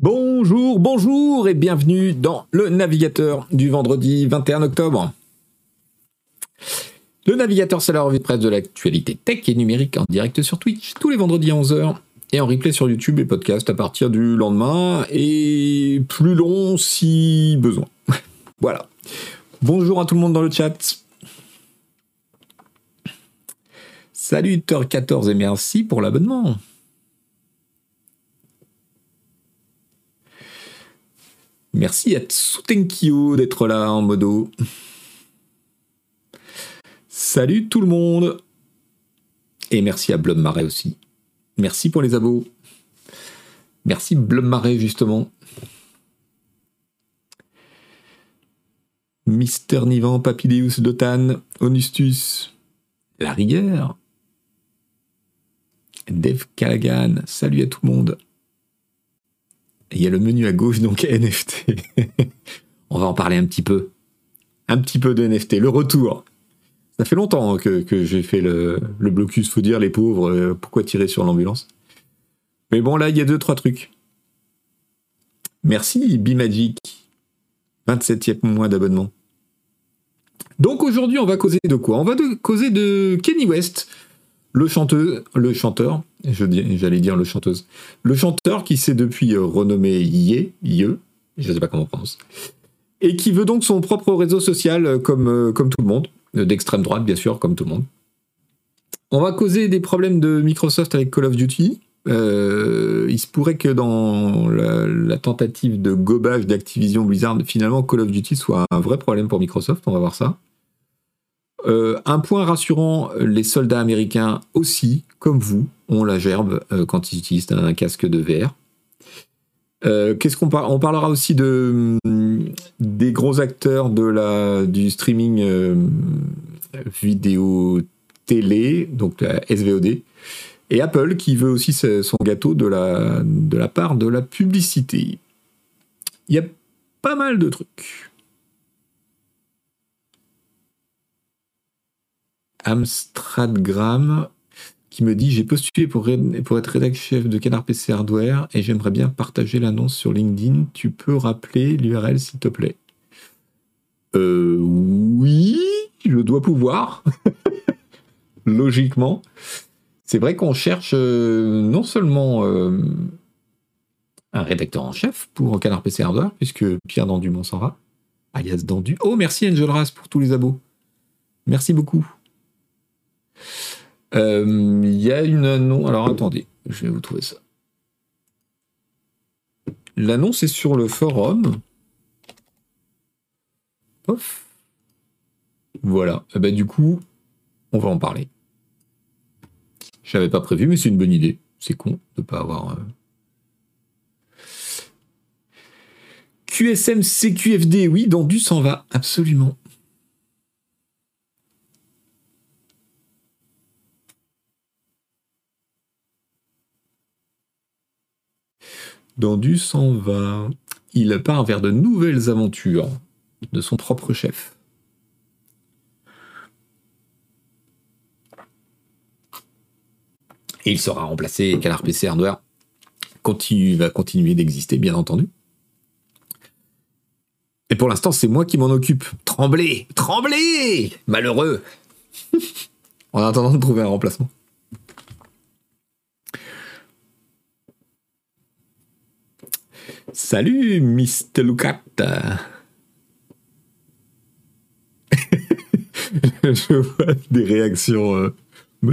Bonjour, bonjour et bienvenue dans le navigateur du vendredi 21 octobre. Le navigateur, c'est la revue de presse de l'actualité tech et numérique en direct sur Twitch tous les vendredis à 11h et en replay sur YouTube et podcast à partir du lendemain et plus long si besoin. voilà. Bonjour à tout le monde dans le chat. Salut Thor14 et merci pour l'abonnement. Merci à Tsutenkyo d'être là en modo. Salut tout le monde. Et merci à Blum Marais aussi. Merci pour les abos. Merci Blum Marais justement. Mister Nivan, Papideus Dotan, Onustus, La Rigueur, Dev Callaghan, salut à tout le monde il y a le menu à gauche, donc NFT. On va en parler un petit peu. Un petit peu de NFT, le retour. Ça fait longtemps que, j'ai fait le, le, blocus, faut dire, les pauvres, euh, pourquoi tirer sur l'ambulance? Mais bon, là, il y a deux, trois trucs. Merci, Bimagic. 27e mois d'abonnement. Donc aujourd'hui, on va causer de quoi? On va causer de Kenny West, le chanteur, le chanteur, j'allais dire le chanteuse, le chanteur qui s'est depuis euh, renommé Ye, Ye, je ne sais pas comment on prononce, et qui veut donc son propre réseau social euh, comme, euh, comme tout le monde, d'extrême droite bien sûr, comme tout le monde. On va causer des problèmes de Microsoft avec Call of Duty. il se pourrait que dans la, tentative de gobage d'Activision Blizzard, finalement Call of Duty soit un vrai problème pour Microsoft. On va voir ça. Euh, un point rassurant, les soldats américains aussi, comme vous, ont la gerbe euh, quand ils utilisent un casque de VR. Euh, qu'est-ce qu'on On parlera aussi mm, des gros acteurs de la du streaming vidéo télé, donc la SVOD, et Apple qui veut aussi son gâteau de la de la part de la publicité. Il y a pas mal de trucs. Amstradgram qui me dit j'ai postulé pour, être rédacteur chef de Canard PC Hardware et j'aimerais bien partager l'annonce sur LinkedIn. Tu peux rappeler l'URL s'il te plaît? Euh, Oui, je dois pouvoir. Logiquement. C'est vrai qu'on cherche euh, non seulement euh, un rédacteur en chef pour Canard PC Hardware, puisque Pierre Dandu m'en s'en va, alias Dandu. Oh, merci Angel pour tous les abos. Merci beaucoup. Euh, il y a une annonce. Alors attendez, je vais vous trouver ça. L'annonce est sur le forum. Ouf. Voilà. Eh ben, du coup, on va en parler. Je n'avais pas prévu, mais c'est une bonne idée. C'est con de ne pas avoir. Euh, QSM CQFD, oui, dans du s'en va, absolument. Dandu s'en va. Il part vers de nouvelles aventures de son propre chef. Et il sera remplacé, Canard PC Hardware continue, va continuer d'exister, bien entendu. Et pour l'instant, c'est moi qui m'en occupe. Tremblez Tremblez Malheureux En attendant de trouver un remplacement. Salut, Mr. Lucat. Je vois des réactions euh,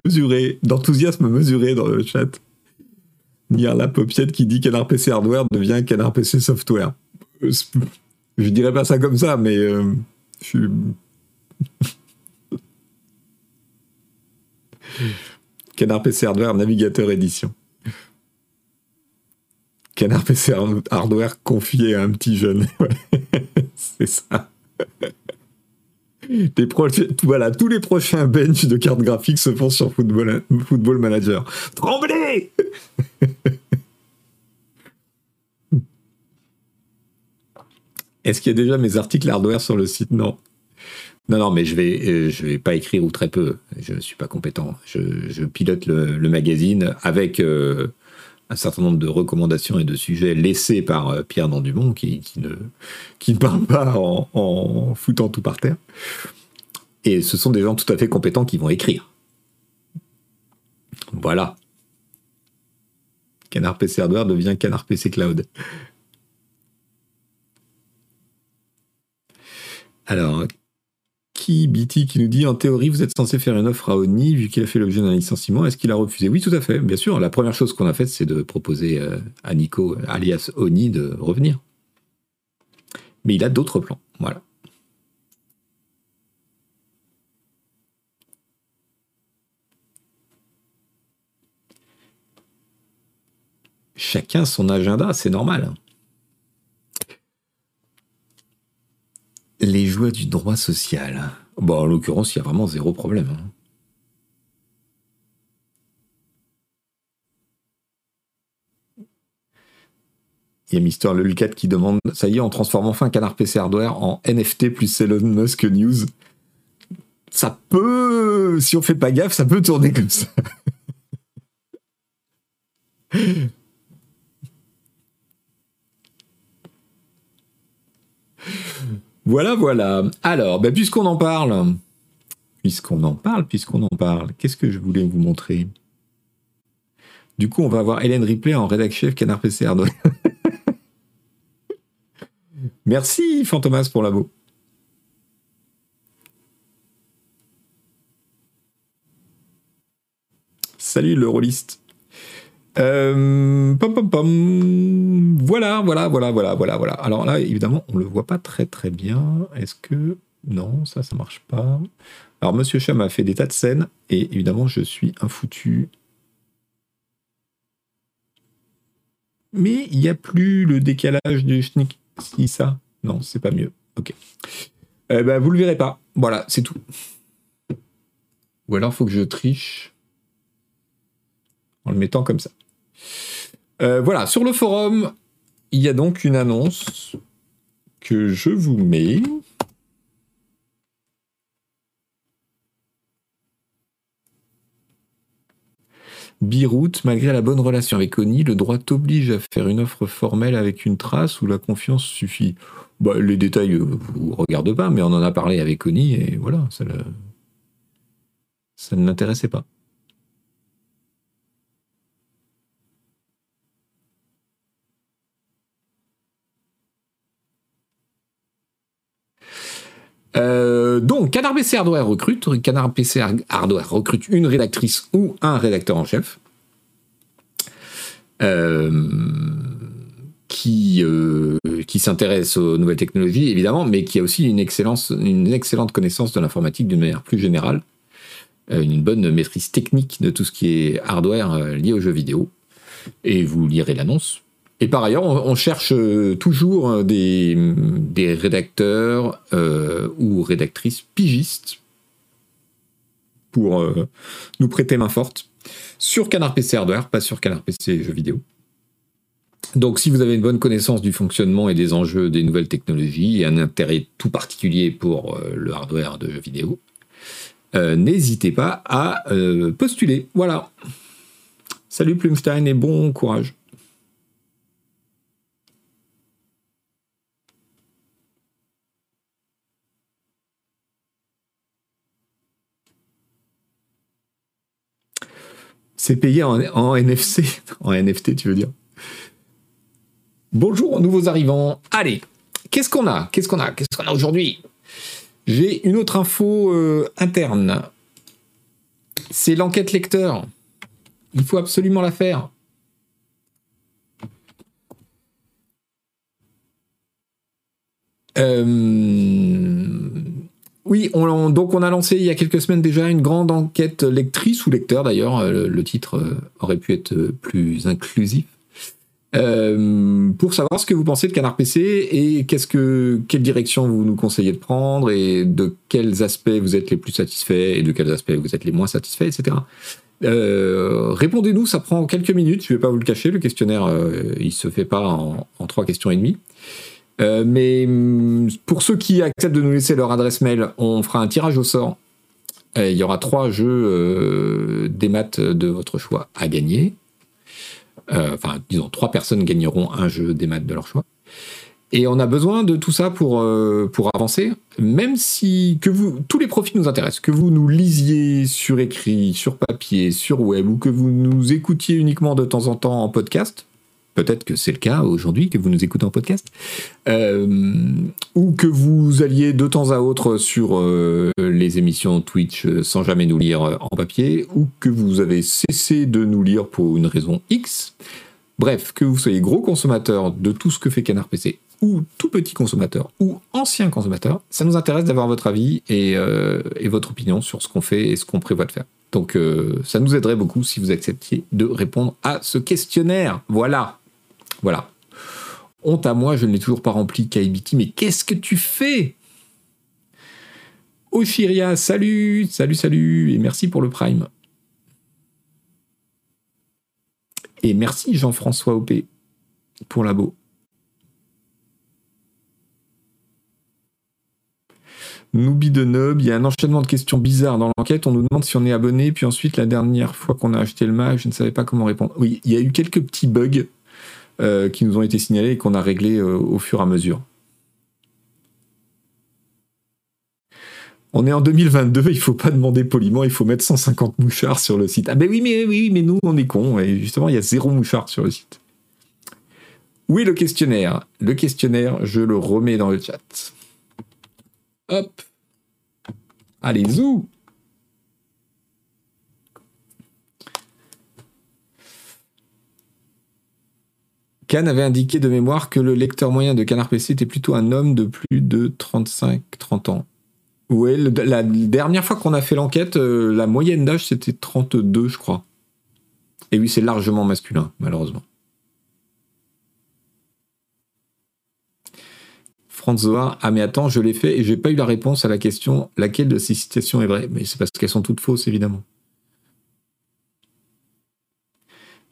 mesurées, d'enthousiasme mesuré dans le chat. Nier la paupiette qui dit Canard PC Hardware devient Canard PC Software. Euh, je dirais pas ça comme ça, mais euh, je suis. Canard PC Hardware, navigateur édition. Canard PC Hardware confié à un petit jeune. c'est ça. voilà, tous les prochains bench de cartes graphiques se font sur Football, Football Manager. Tremblez Est-ce qu'il y a déjà mes articles hardware sur le site? Non. Non, non, mais je vais, euh, je vais pas écrire ou très peu. Je ne suis pas compétent. Je, pilote le, magazine avec euh, un certain nombre de recommandations et de sujets laissés par Pierre Dandumont, qui, qui, ne, qui ne parle pas en, en foutant tout par terre. Et ce sont des gens tout à fait compétents qui vont écrire. Voilà. Canard PC Hardware devient Canard PC Cloud. Alors, BT qui nous dit en théorie vous êtes censé faire une offre à Oni vu qu'il a fait l'objet d'un licenciement. Est-ce qu'il a refusé? Oui, tout à fait, bien sûr. La première chose qu'on a faite, c'est de proposer euh, à Nico, alias Oni, de revenir. Mais il a d'autres plans. Voilà. chacun son agenda, c'est normal. Les joies du droit social. Bon, en l'occurrence, il y a vraiment zéro problème. Hein. Il y a Mister Lulcat qui demande Ça y est, on transforme enfin Canard PC Hardware en NFT plus Elon Musk News. Ça peut, si on fait pas gaffe, ça peut tourner comme ça. Voilà, voilà. Alors, ben, puisqu'on en parle, puisqu'on en parle, puisqu'on en parle, qu'est-ce que je voulais vous montrer? Du coup, on va avoir Hélène Ripley en rédac chef Canard PC Merci, Fantomas, pour l'abo. Salut le rôliste. Euh, pom, pom. Voilà, voilà, voilà, voilà, voilà, voilà. Alors là, évidemment, on le voit pas très très bien. Est-ce que non, ça, ça marche pas. Alors Monsieur Cham a fait des tas de scènes et évidemment, je suis un foutu. Mais il n'y a plus le décalage du schnick. Si ça, non, c'est pas mieux. Ok. Eh ben, vous le verrez pas. Voilà, c'est tout. Ou alors, faut que je triche en le mettant comme ça. Euh, voilà, sur le forum, il y a donc une annonce que je vous mets. Biroute, malgré la bonne relation avec Oni, le droit t'oblige à faire une offre formelle avec une trace où la confiance suffit. Bah, les détails euh, vous regardent pas, mais on en a parlé avec Oni et voilà, ça ne l'intéressait pas. Euh, donc, Canard PC Hardware recrute. Canard PC Hardware recrute une rédactrice ou un rédacteur en chef. Euh, qui, euh, qui s'intéresse aux nouvelles technologies, évidemment, mais qui a aussi une, une excellente connaissance de l'informatique d'une manière plus générale, une bonne maîtrise technique de tout ce qui est hardware lié aux jeux vidéo. Et vous lirez l'annonce et par ailleurs, on, cherche euh, toujours euh, des, rédacteurs euh, ou rédactrices pigistes pour nous prêter main forte sur Canard PC Hardware, pas sur Canard PC jeux vidéo. Donc si vous avez une bonne connaissance du fonctionnement et des enjeux des nouvelles technologies et un intérêt tout particulier pour le hardware de jeux vidéo, n'hésitez pas à postuler. Voilà. Salut Plumstein et bon courage. C'est payé en, NFC, en NFT, tu veux dire. Bonjour, nouveaux arrivants. Allez, qu'est-ce qu'on a? Qu'est-ce qu'on a? Qu'est-ce qu'on a aujourd'hui? J'ai une autre info euh, interne. C'est l'enquête lecteur. Il faut absolument la faire. Euh, oui, donc on a lancé il y a quelques semaines déjà une grande enquête lectrice ou lecteur d'ailleurs, euh, le, titre euh, aurait pu être euh, plus inclusif, pour savoir ce que vous pensez de Canard PC et qu'est-ce que, quelle direction vous nous conseillez de prendre et de quels aspects vous êtes les plus satisfaits et de quels aspects vous êtes les moins satisfaits, etc. Répondez-nous, ça prend quelques minutes, je ne vais pas vous le cacher, le questionnaire il se fait pas en trois questions et demie. Euh, mais mm, pour ceux qui acceptent de nous laisser leur adresse mail, on fera un tirage au sort. il y aura trois jeux euh, des maths de votre choix à gagner. enfin, disons, trois personnes gagneront un jeu des maths de leur choix. Et on a besoin de tout ça pour, euh, pour avancer, même si tous les profils nous intéressent, que vous nous lisiez sur écrit, sur papier, sur web, ou que vous nous écoutiez uniquement de temps en temps en podcast. Peut-être que c'est le cas aujourd'hui, que vous nous écoutez en podcast. Euh, ou que vous alliez de temps à autre sur euh, les émissions Twitch sans jamais nous lire en papier, ou que vous avez cessé de nous lire pour une raison X. Bref, que vous soyez gros consommateur de tout ce que fait Canard PC ou tout petit consommateur ou ancien consommateur, ça nous intéresse d'avoir votre avis euh, et, votre opinion sur ce qu'on fait et ce qu'on prévoit de faire. Donc euh, ça nous aiderait beaucoup si vous acceptiez de répondre à ce questionnaire. Voilà. Voilà. Honte à moi, je ne l'ai toujours pas rempli, KBT, mais qu'est-ce que tu fais? Oshiria, salut, salut, salut, et merci pour le Prime. Et merci Jean-François OP pour l'abo. Noobie de Nob, il y a un enchaînement de questions bizarres dans l'enquête. On nous demande si on est abonné, puis ensuite, la dernière fois qu'on a acheté le Mac, je ne savais pas comment répondre. Oui, il y a eu quelques petits bugs euh, qui nous ont été signalés et qu'on a réglés euh, au fur et à mesure. On est en 2022, il faut pas demander poliment, il faut mettre 150 mouchards sur le site. Ah ben oui, mais oui, mais nous, on est cons, et justement, il y a zéro mouchard sur le site. Où est le questionnaire? Le questionnaire, je le remets dans le chat. Hop. Allez, zou Cannes avait indiqué de mémoire que le lecteur moyen de Canard PC était plutôt un homme de plus de 35-30 ans. Ouais, la dernière fois qu'on a fait l'enquête, euh, la moyenne d'âge c'était 32, je crois. Et oui, c'est largement masculin, malheureusement. Franzoa, ah mais attends, je l'ai fait et j'ai pas eu la réponse à la question laquelle de ces citations est vraie? Mais c'est parce qu'elles sont toutes fausses, évidemment.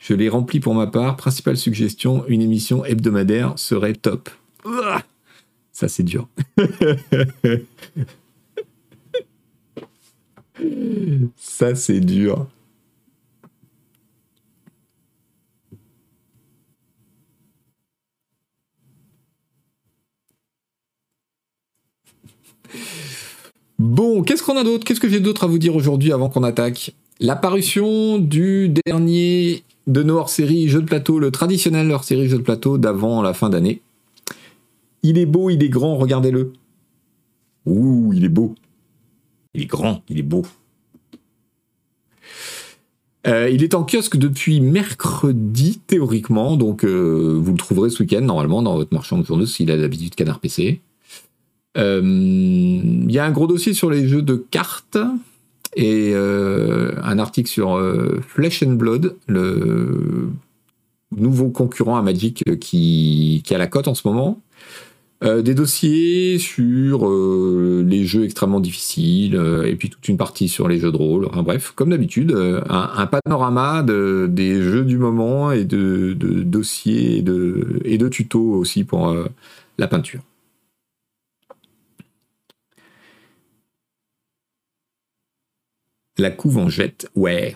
Je l'ai rempli pour ma part. Principale suggestion, une émission hebdomadaire serait top. Ça, c'est dur. Ça, c'est dur. Bon, qu'est-ce qu'on a d'autre? Qu'est-ce que j'ai d'autre à vous dire aujourd'hui avant qu'on attaque? L'apparition du dernier de nos hors-série jeux de plateau, le traditionnel hors-série jeux de plateau d'avant la fin d'année. Il est beau, il est grand, regardez-le. Ouh, il est beau. Il est grand, il est beau. Euh, il est en kiosque depuis mercredi, théoriquement, donc euh, vous le trouverez ce week-end, normalement, dans votre marchand de journaux, s'il a l'habitude Canard PC. Euh, il y a un gros dossier sur les jeux de cartes et euh, un article sur euh, Flesh and Blood, le nouveau concurrent à Magic qui, qui a la cote en ce moment. des dossiers sur les jeux extrêmement difficiles et puis toute une partie sur les jeux de rôle. bref, comme d'habitude, un, panorama de, des jeux du moment et de, de dossiers et de, et de tutos aussi pour la peinture. La couve en jette, ouais.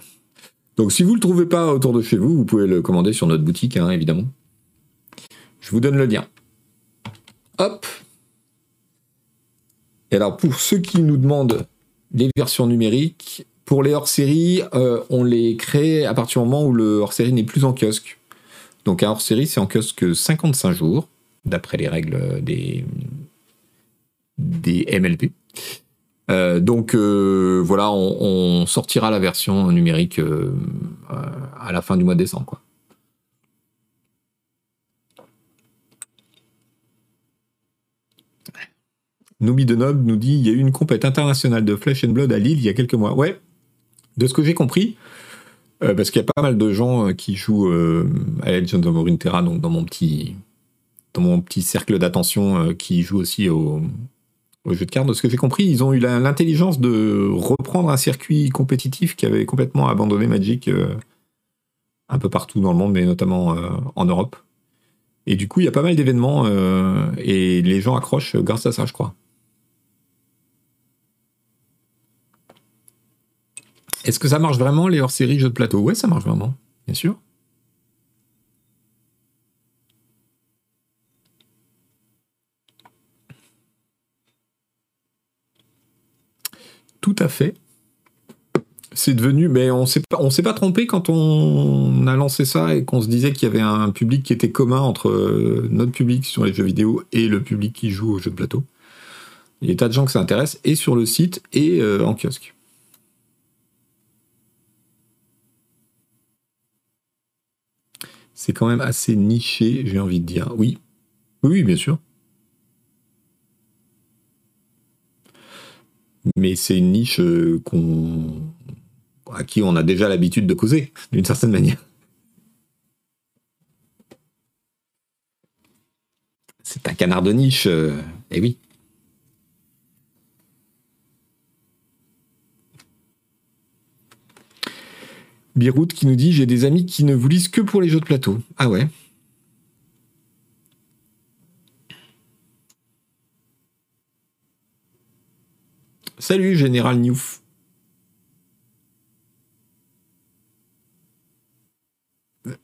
Donc si vous ne le trouvez pas autour de chez vous, vous pouvez le commander sur notre boutique, hein, évidemment. Je vous donne le lien. Hop. Et alors pour ceux qui nous demandent les versions numériques, pour les hors-série, euh, on les crée à partir du moment où le hors-série n'est plus en kiosque. Donc un hors-série, c'est en kiosque 55 jours, d'après les règles des, des MLP. Euh, donc euh, voilà, on, sortira la version numérique euh, à la fin du mois de décembre. Quoi. De Nob nous dit il y a eu une compète internationale de Flesh and Blood à Lille il y a quelques mois. Ouais, de ce que j'ai compris, parce qu'il y a pas mal de gens qui jouent à Legends of Runeterra, donc dans mon petit, dans mon petit cercle d'attention, qui jouent aussi au, au jeu de cartes. De ce que j'ai compris, ils ont eu l'intelligence de reprendre un circuit compétitif qui avait complètement abandonné Magic euh, un peu partout dans le monde, mais notamment euh, en Europe. Et du coup, il y a pas mal d'événements euh, et les gens accrochent grâce à ça, je crois. Est-ce que ça marche vraiment les hors-séries jeux de plateau? Ouais, ça marche vraiment, bien sûr. Tout à fait. C'est devenu, mais on s'est pas, on s'est pas trompé quand on a lancé ça et qu'on se disait qu'il y avait un public qui était commun entre euh, notre public sur les jeux vidéo et le public qui joue aux jeux de plateau. Il y a des tas de gens que ça intéresse, et sur le site et euh, en kiosque. C'est quand même assez niché, j'ai envie de dire. Oui, oui, bien sûr. Mais c'est une niche euh, qu'on à qui on a déjà l'habitude de causer, d'une certaine manière. C'est un canard de niche, euh, eh oui. Birout qui nous dit J'ai des amis qui ne vous lisent que pour les jeux de plateau. Ah ouais Salut Général Newf.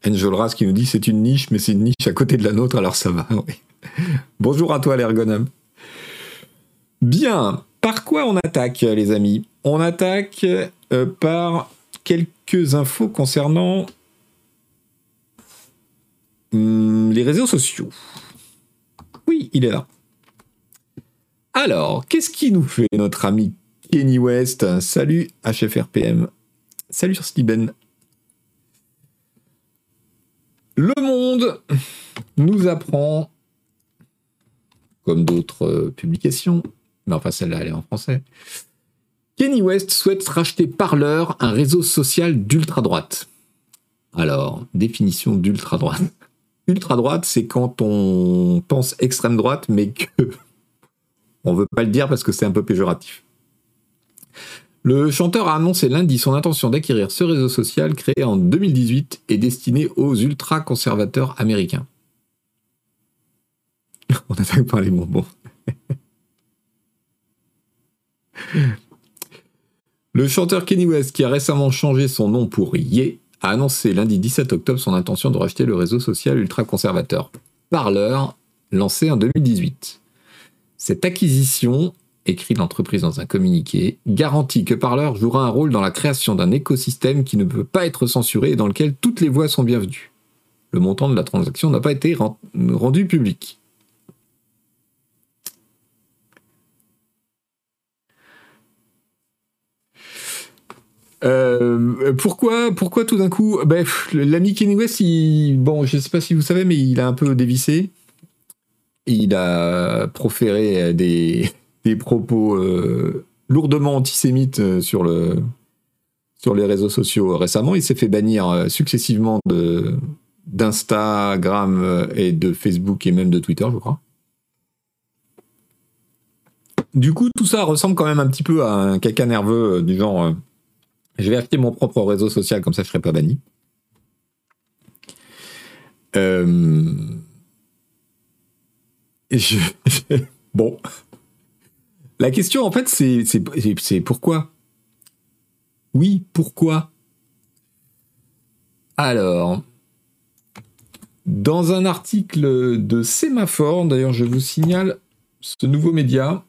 Enjolras qui nous dit c'est une niche, mais c'est une niche à côté de la nôtre, alors ça va. Bonjour à toi l'ergonome. Bien, par quoi on attaque les amis? On attaque euh, par quelques infos concernant hmm, les réseaux sociaux. Oui, il est là. Alors, qu'est-ce qui nous fait notre ami Kenny West? Salut HFRPM. Salut sur Steven. Le monde nous apprend, comme d'autres euh, publications, mais enfin celle-là elle est en français, Kenny West souhaite racheter Parler, un réseau social d'ultra-droite. Alors, définition d'ultra-droite. Ultra-droite, c'est quand on pense extrême droite, mais que on veut pas le dire parce que c'est un peu péjoratif. Le chanteur a annoncé lundi son intention d'acquérir ce réseau social créé en 2018 et destiné aux ultra-conservateurs américains. On attaque par les bonbons. Le chanteur Kenny West, qui a récemment changé son nom pour Ye, a annoncé lundi 17 octobre son intention de racheter le réseau social ultra-conservateur Parler, lancé en 2018. Cette acquisition écrit l'entreprise dans un communiqué, garantit que Parler jouera un rôle dans la création d'un écosystème qui ne peut pas être censuré et dans lequel toutes les voix sont bienvenues. Le montant de la transaction n'a pas été rendu public. Euh, pourquoi, tout d'un coup? Ben, L'ami Kenny West, bon, je ne sais pas si vous savez, mais il a un peu dévissé. Il a proféré des, propos euh, lourdement antisémites euh, sur, le, sur les réseaux sociaux récemment. Il s'est fait bannir euh, successivement d'Instagram et de Facebook et même de Twitter, je crois. Du coup, tout ça ressemble quand même un petit peu à un caca nerveux du genre je vais acheter mon propre réseau social, comme ça je ne serai pas banni. Bon, la question, en fait, c'est pourquoi? Oui, pourquoi? Alors, dans un article de Sémaphore, d'ailleurs, je vous signale ce nouveau média,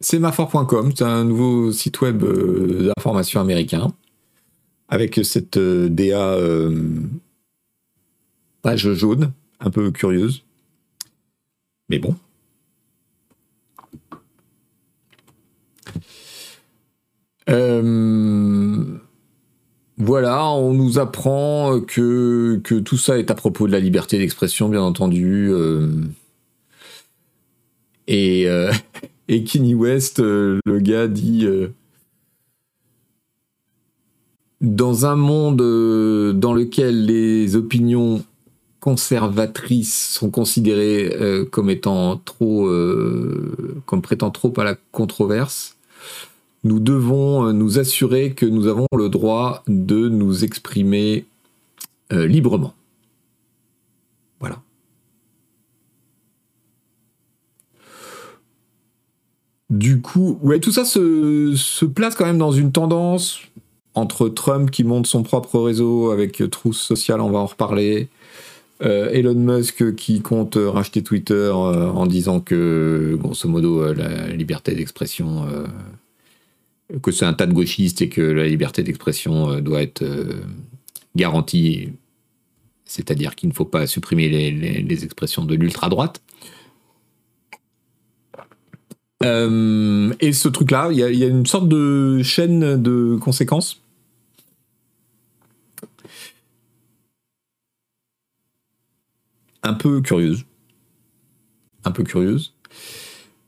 sémaphore.com, c'est un nouveau site web euh, d'information américain, avec cette euh, DA euh, page jaune, un peu curieuse. Mais bon, Euh, voilà, on nous apprend que, tout ça est à propos de la liberté d'expression, bien entendu. Euh, et, euh, et Kenny West, le gars, dit Dans un monde dans lequel les opinions conservatrices sont considérées comme étant trop. comme prêtant trop à la controverse, nous devons euh, nous assurer que nous avons le droit de nous exprimer euh, librement. Voilà. Du coup, ouais, tout ça se, place quand même dans une tendance entre Trump qui monte son propre réseau avec Trousse Sociale, on va en reparler, euh, Elon Musk qui compte racheter Twitter en disant que, grosso modo, la liberté d'expression que c'est un tas de gauchistes et que la liberté d'expression doit être garantie, c'est-à-dire qu'il ne faut pas supprimer les, expressions de l'ultra-droite. et ce truc-là, il y, a une sorte de chaîne de conséquences un peu curieuse. Un peu curieuse.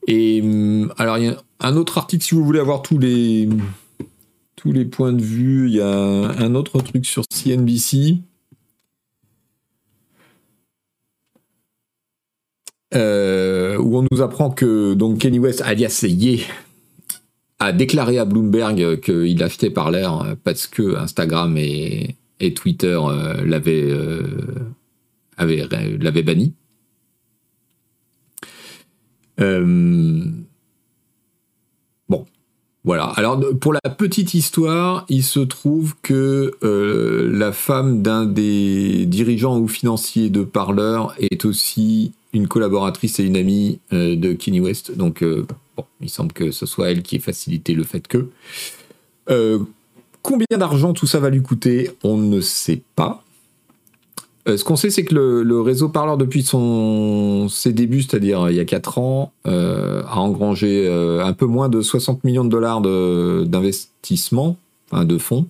Et hum, alors, il y a un autre article, si vous voulez avoir tous les, tous les points de vue, il y a un autre truc sur CNBC. Euh, où on nous apprend que donc Kenny West, alias Ye, a déclaré à Bloomberg qu'il achetait par l'air parce que Instagram et, Twitter euh, l'avaient euh, l'avait banni. Euh, bon, voilà. Alors pour la petite histoire, il se trouve que euh, la femme d'un des dirigeants ou financiers de Parleur est aussi une collaboratrice et une amie euh, de Kenny West. Donc bon, il semble que ce soit elle qui ait facilité le fait que. combien d'argent tout ça va lui coûter On ne sait pas. Euh, ce qu'on sait, c'est que le, réseau Parleur, depuis ses débuts, c'est-à-dire euh, il y a 4 ans, euh, a engrangé un peu moins de 60 millions de dollars d'investissement, de fonds.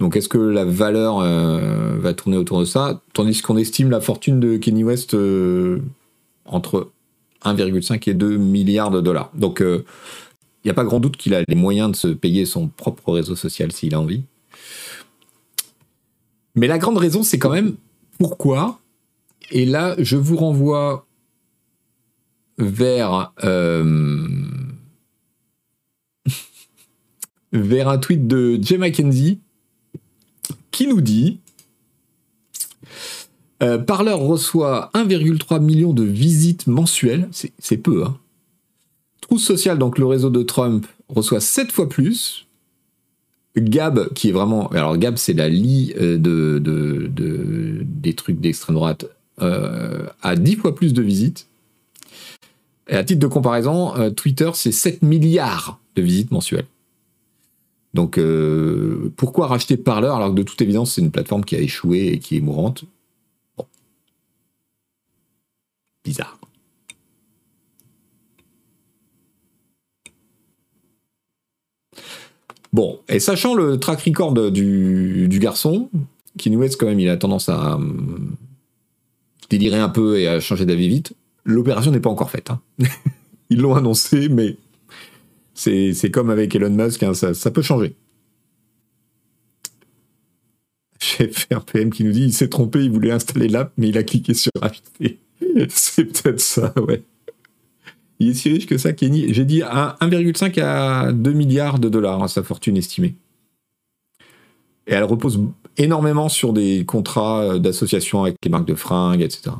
Donc est-ce que la valeur va tourner autour de ça? Tandis qu'on estime la fortune de Kenny West entre 1,5 et 2 milliards de dollars. Donc il n'y a pas grand doute qu'il a les moyens de se payer son propre réseau social s'il a envie. Mais la grande raison, c'est quand même pourquoi. Et là, je vous renvoie vers, euh, un tweet de Jay McKenzie qui nous dit euh, Parleur reçoit 1,3 million de visites mensuelles, c'est peu, hein. Trousse sociale, donc le réseau de Trump, reçoit 7 fois plus. Gab, qui est vraiment. Alors, Gab, c'est la lie euh, de, de, des trucs d'extrême droite, euh, a 10 fois plus de visites. Et à titre de comparaison, euh, Twitter, c'est 7 milliards de visites mensuelles. Donc, pourquoi racheter Parler alors que de toute évidence, c'est une plateforme qui a échoué et qui est mourante? Bon. Bizarre. Bon, et sachant le track record du, garçon, qui nous quand même, il a tendance à hum, délirer un peu et à changer d'avis vite, l'opération n'est pas encore faite. Hein. Ils l'ont annoncé, mais c'est comme avec Elon Musk, hein, ça, peut changer. Chef RPM qui nous dit il s'est trompé, il voulait installer l'app, mais il a cliqué sur acheter. c'est peut-être ça, ouais. Il est si riche que ça, Kenny. J'ai dit 1,5 à 2 milliards de dollars, hein, sa fortune estimée. Et elle repose énormément sur des contrats euh, d'association avec les marques de fringues, etc.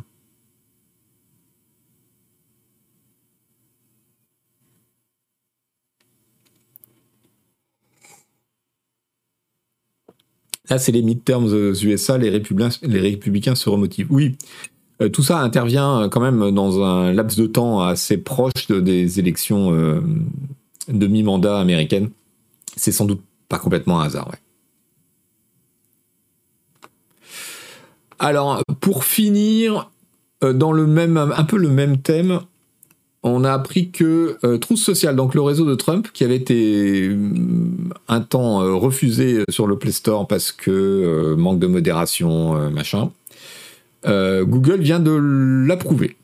Là, c'est les midterms USA, les républicains, les républicains se remotivent. Oui, euh, tout ça intervient euh, quand même dans un laps de temps assez proche des élections euh, de mi-mandat américaines. C'est sans doute pas complètement un hasard. Alors, pour finir, dans le même, un peu le même thème, on a appris que Trousse Sociale, donc le réseau de Trump, qui avait été un temps refusé sur le Play Store parce que manque de modération, machin, euh, Google vient de l'approuver.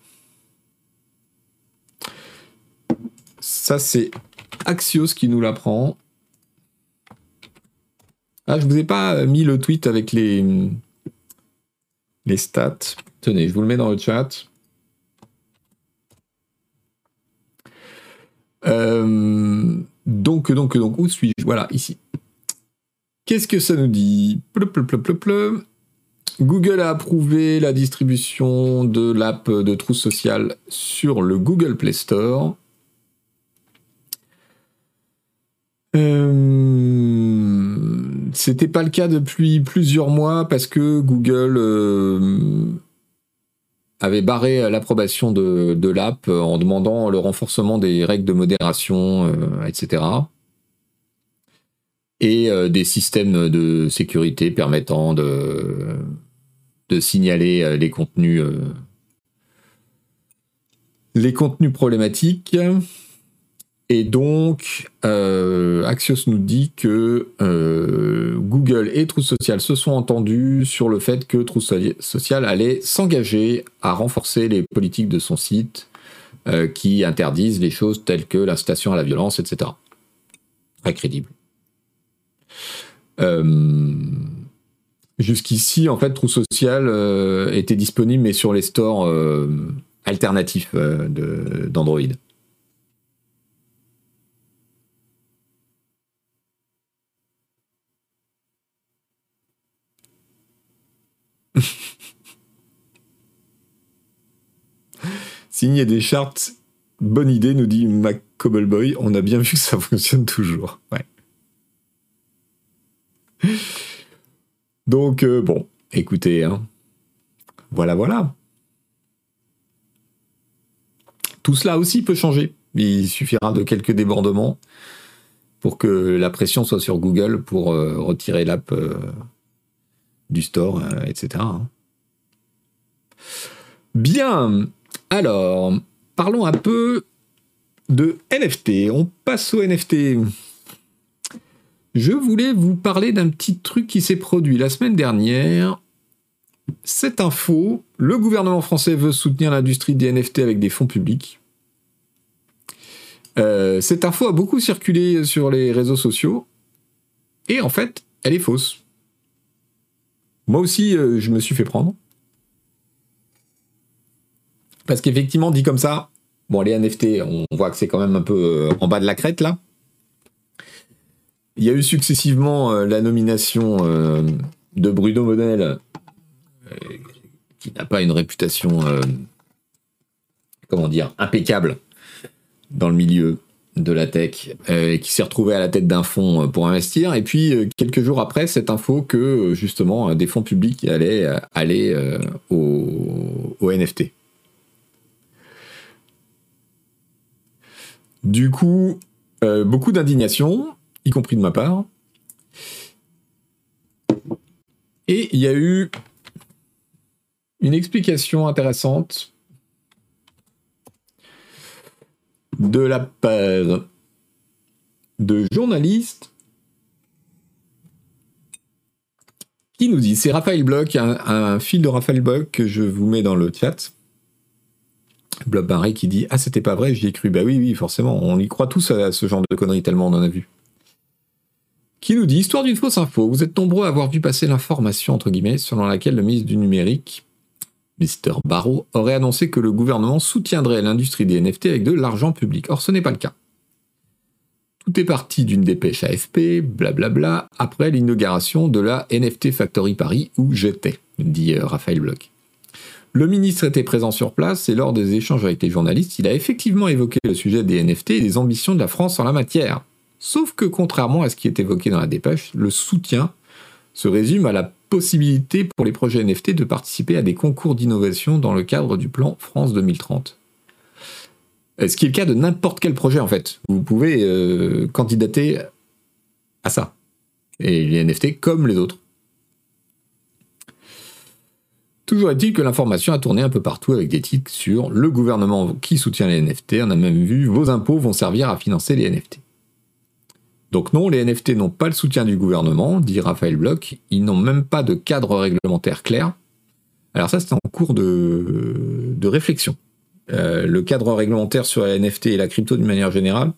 Ça, c'est Axios qui nous l'apprend. Ah, je vous ai pas mis le tweet avec les, les stats. Tenez, je vous le mets dans le chat. Euh, donc, donc, donc, où suis-je? Voilà, ici. Qu'est-ce que ça nous dit? Google a approuvé la distribution de l'app de trousse sociale sur le Google Play Store. Euh, c'était pas le cas depuis plusieurs mois parce que Google euh, avait barré l'approbation de, l'app en demandant le renforcement des règles de modération, euh, etc. et des systèmes de sécurité permettant de, de signaler les contenus les contenus problématiques. Et donc, euh, Axios nous dit que euh, Google et True Social se sont entendus sur le fait que True Social allait s'engager à renforcer les politiques de son site euh, qui interdisent les choses telles que l'incitation à la violence, etc. Très crédible. Jusqu'ici, en fait, True Social était disponible, mais sur les stores alternatifs d'Android. Signer des chartes, bonne idée, nous dit Mac Cobbleboy. On a bien vu que ça fonctionne toujours. Ouais. Donc, euh, bon, écoutez, hein. voilà, voilà. Tout cela aussi peut changer. Il suffira de quelques débordements pour que la pression soit sur Google pour euh, retirer l'app euh, du store, etc. Hein. Bien, alors, parlons un peu de NFT. On passe au NFT. Je voulais vous parler d'un petit truc qui s'est produit la semaine dernière. Cette info, le gouvernement français veut soutenir l'industrie des NFT avec des fonds publics. Euh, cette info a beaucoup circulé sur les réseaux sociaux et en fait, elle est fausse. Moi aussi, euh, je me suis fait prendre. Parce qu'effectivement, dit comme ça, bon, les NFT, on voit que c'est quand même un peu euh, en bas de la crête là. Il y a eu successivement euh, la nomination de Bruno Model, qui n'a pas une réputation, comment dire, impeccable dans le milieu de la tech euh, qui s'est retrouvé à la tête d'un fonds euh, pour investir. Et puis euh, quelques jours après, cette info que justement des fonds publics allaient aller au, NFT. Du coup, beaucoup d'indignation, y compris de ma part. Et il y a eu une explication intéressante de la part de journalistes qui nous dit, c'est Raphaël Bloch, un, fil de Raphaël Bloch que je vous mets dans le chat. Blob Barré qui dit Ah, c'était pas vrai, j'y ai cru. Bah oui, oui, forcément, on y croit tous à ce genre de conneries tellement on en a vu. Qui nous dit Histoire d'une fausse info, vous êtes nombreux à avoir vu passer l'information, entre guillemets, selon laquelle le ministre du numérique Mr. Barrow aurait annoncé que le gouvernement soutiendrait l'industrie des NFT avec de l'argent public. Or, ce n'est pas le cas. Tout est parti d'une dépêche AFP, blablabla, après l'inauguration de la NFT Factory Paris où j'étais, dit euh, Raphaël Bloch. Le ministre était présent sur place et lors des échanges avec les journalistes, il a effectivement évoqué le sujet des NFT et des ambitions de la France en la matière. Sauf que contrairement à ce qui est évoqué dans la dépêche, le soutien se résume à la possibilité pour les projets NFT de participer à des concours d'innovation dans le cadre du plan France 2030. Ce qui est le cas de n'importe quel projet en fait. Vous pouvez euh, candidater à ça. Et les NFT comme les autres. Toujours est-il que l'information a tourné un peu partout avec des titres sur le gouvernement qui soutient les NFT. On a même vu vos impôts vont servir à financer les NFT. Donc non, les NFT n'ont pas le soutien du gouvernement, dit Raphaël Bloch, ils n'ont même pas de cadre réglementaire clair. Alors ça, c'est en cours de, réflexion. Euh, le cadre réglementaire sur les NFT et la crypto d'une manière générale,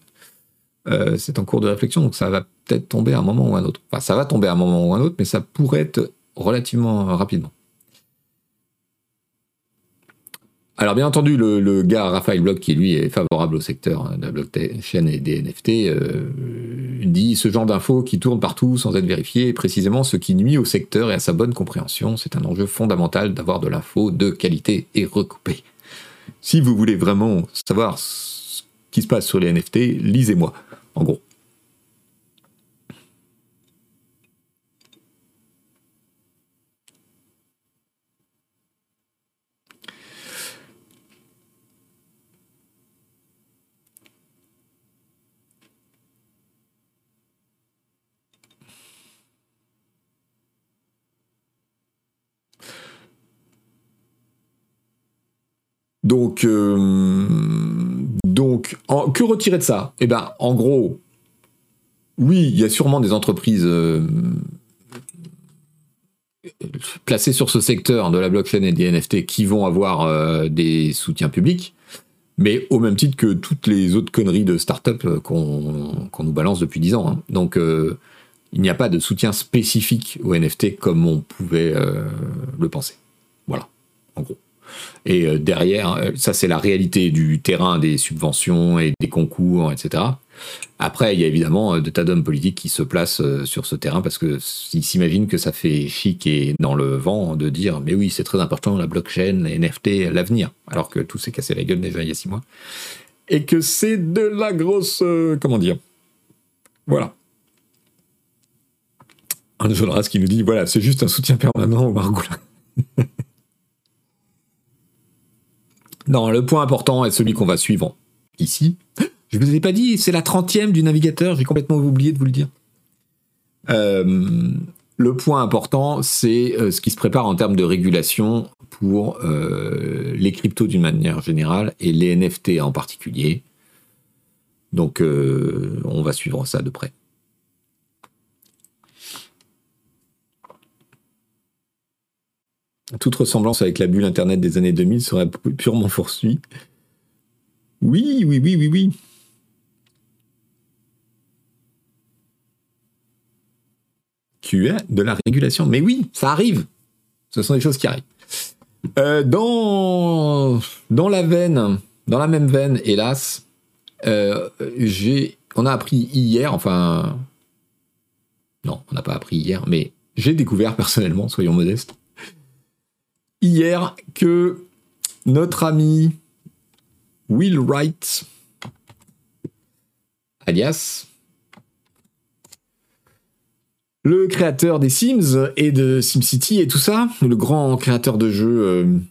euh, c'est en cours de réflexion, donc ça va peut-être tomber à un moment ou un autre. Enfin, ça va tomber à un moment ou un autre, mais ça pourrait être relativement rapidement. Alors bien entendu, le, gars Raphaël Bloch, qui lui est favorable au secteur de la blockchain et des NFT, euh, dit ce genre d'infos qui tournent partout sans être vérifiées, précisément ce qui nuit au secteur et à sa bonne compréhension. C'est un enjeu fondamental d'avoir de l'info de qualité et recoupée. Si vous voulez vraiment savoir ce qui se passe sur les NFT, lisez-moi, en gros. Donc, euh, que retirer de ça? Eh ben, en gros, oui, il y a sûrement des entreprises euh, placées sur ce secteur de la blockchain et des NFT qui vont avoir euh, des soutiens publics, mais au même titre que toutes les autres conneries de start-up qu'on nous balance depuis 10 ans. Hein. Donc, il n'y a pas de soutien spécifique aux NFT comme on pouvait le penser. Voilà, en gros. Et euh, derrière, euh, ça c'est la réalité du terrain des subventions et des concours, etc. Après, il y a évidemment euh, de tas d'hommes politiques qui se placent sur ce terrain parce qu'ils s'imaginent que ça fait chic et dans le vent de dire mais oui, c'est très important la blockchain, les NFT, l'avenir, alors que tout s'est cassé la gueule déjà il y a six mois. Et que c'est de la grosse. comment dire? Voilà. Un Ras qui nous dit voilà, c'est juste un soutien permanent au Margoulin. Non, le point important est celui qu'on va suivre ici. Je ne vous ai pas dit, c'est la 30e du navigateur, j'ai complètement oublié de vous le dire. Euh, le point important, c'est euh, ce qui se prépare en termes de régulation pour euh, les cryptos d'une manière générale et les NFT en particulier. Donc, on va suivre ça de près. Toute ressemblance avec la bulle Internet des années 2000 serait purement fortuite. Oui, oui, oui, oui, oui. Tu as de la régulation. Mais oui, ça arrive. Ce sont des choses qui arrivent. Euh, dans, la veine, dans la même veine, hélas, euh, on a appris hier, enfin, non, on n'a pas appris hier, mais j'ai découvert personnellement, soyons modestes, hier que notre ami Will Wright, alias le créateur des Sims et de SimCity et tout ça, le grand créateur de jeux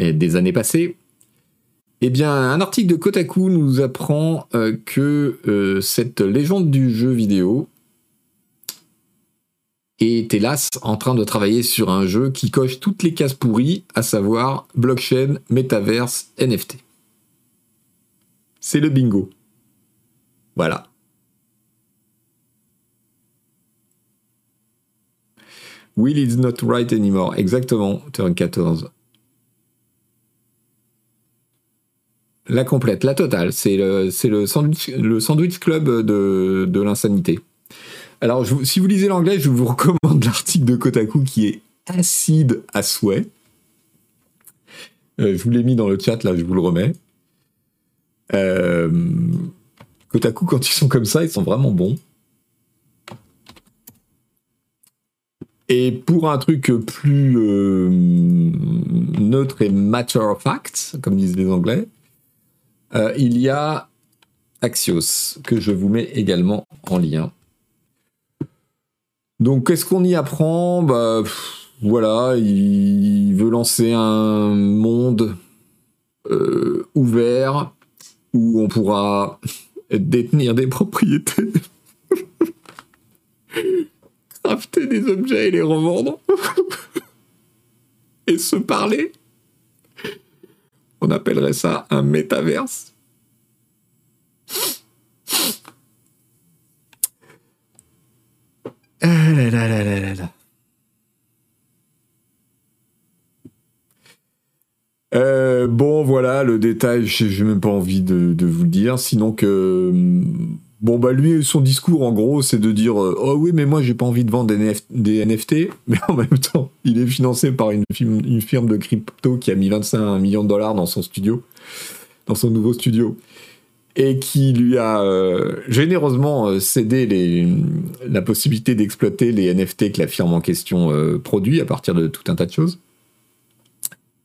euh, des années passées, eh bien, un article de Kotaku nous apprend euh, que euh, cette légende du jeu vidéo est hélas en train de travailler sur un jeu qui coche toutes les cases pourries, à savoir blockchain, metaverse, NFT. C'est le bingo. Voilà. Will is not right anymore. Exactement, turn 14. La complète, la totale. C'est le, le, sandwich, le sandwich club de, de l'insanité. Alors, si vous lisez l'anglais, je vous recommande l'article de Kotaku qui est acide à souhait. Euh, je vous l'ai mis dans le chat, là, je vous le remets. Euh, Kotaku, quand ils sont comme ça, ils sont vraiment bons. Et pour un truc plus euh, neutre et matter of fact, comme disent les Anglais, il y a Axios, que je vous mets également en lien. Donc, qu'est-ce qu'on y apprend? Bah, voilà, il veut lancer un monde euh, ouvert où on pourra détenir des propriétés, crafter des objets et les revendre, et se parler. On appellerait ça un métaverse. Ah euh, bon, voilà, le détail, j'ai même pas envie de, vous le dire, sinon que. Mm, bon, bah, lui, son discours, en gros, c'est de dire Oh oui, mais moi, j'ai pas envie de vendre des, NFT, mais en même temps, il est financé par une firme de crypto qui a mis 25 millions de dollars dans son studio, dans son nouveau studio et qui lui a euh, généreusement euh, cédé la possibilité d'exploiter les NFT que la firme en question euh, produit à partir de tout un tas de choses.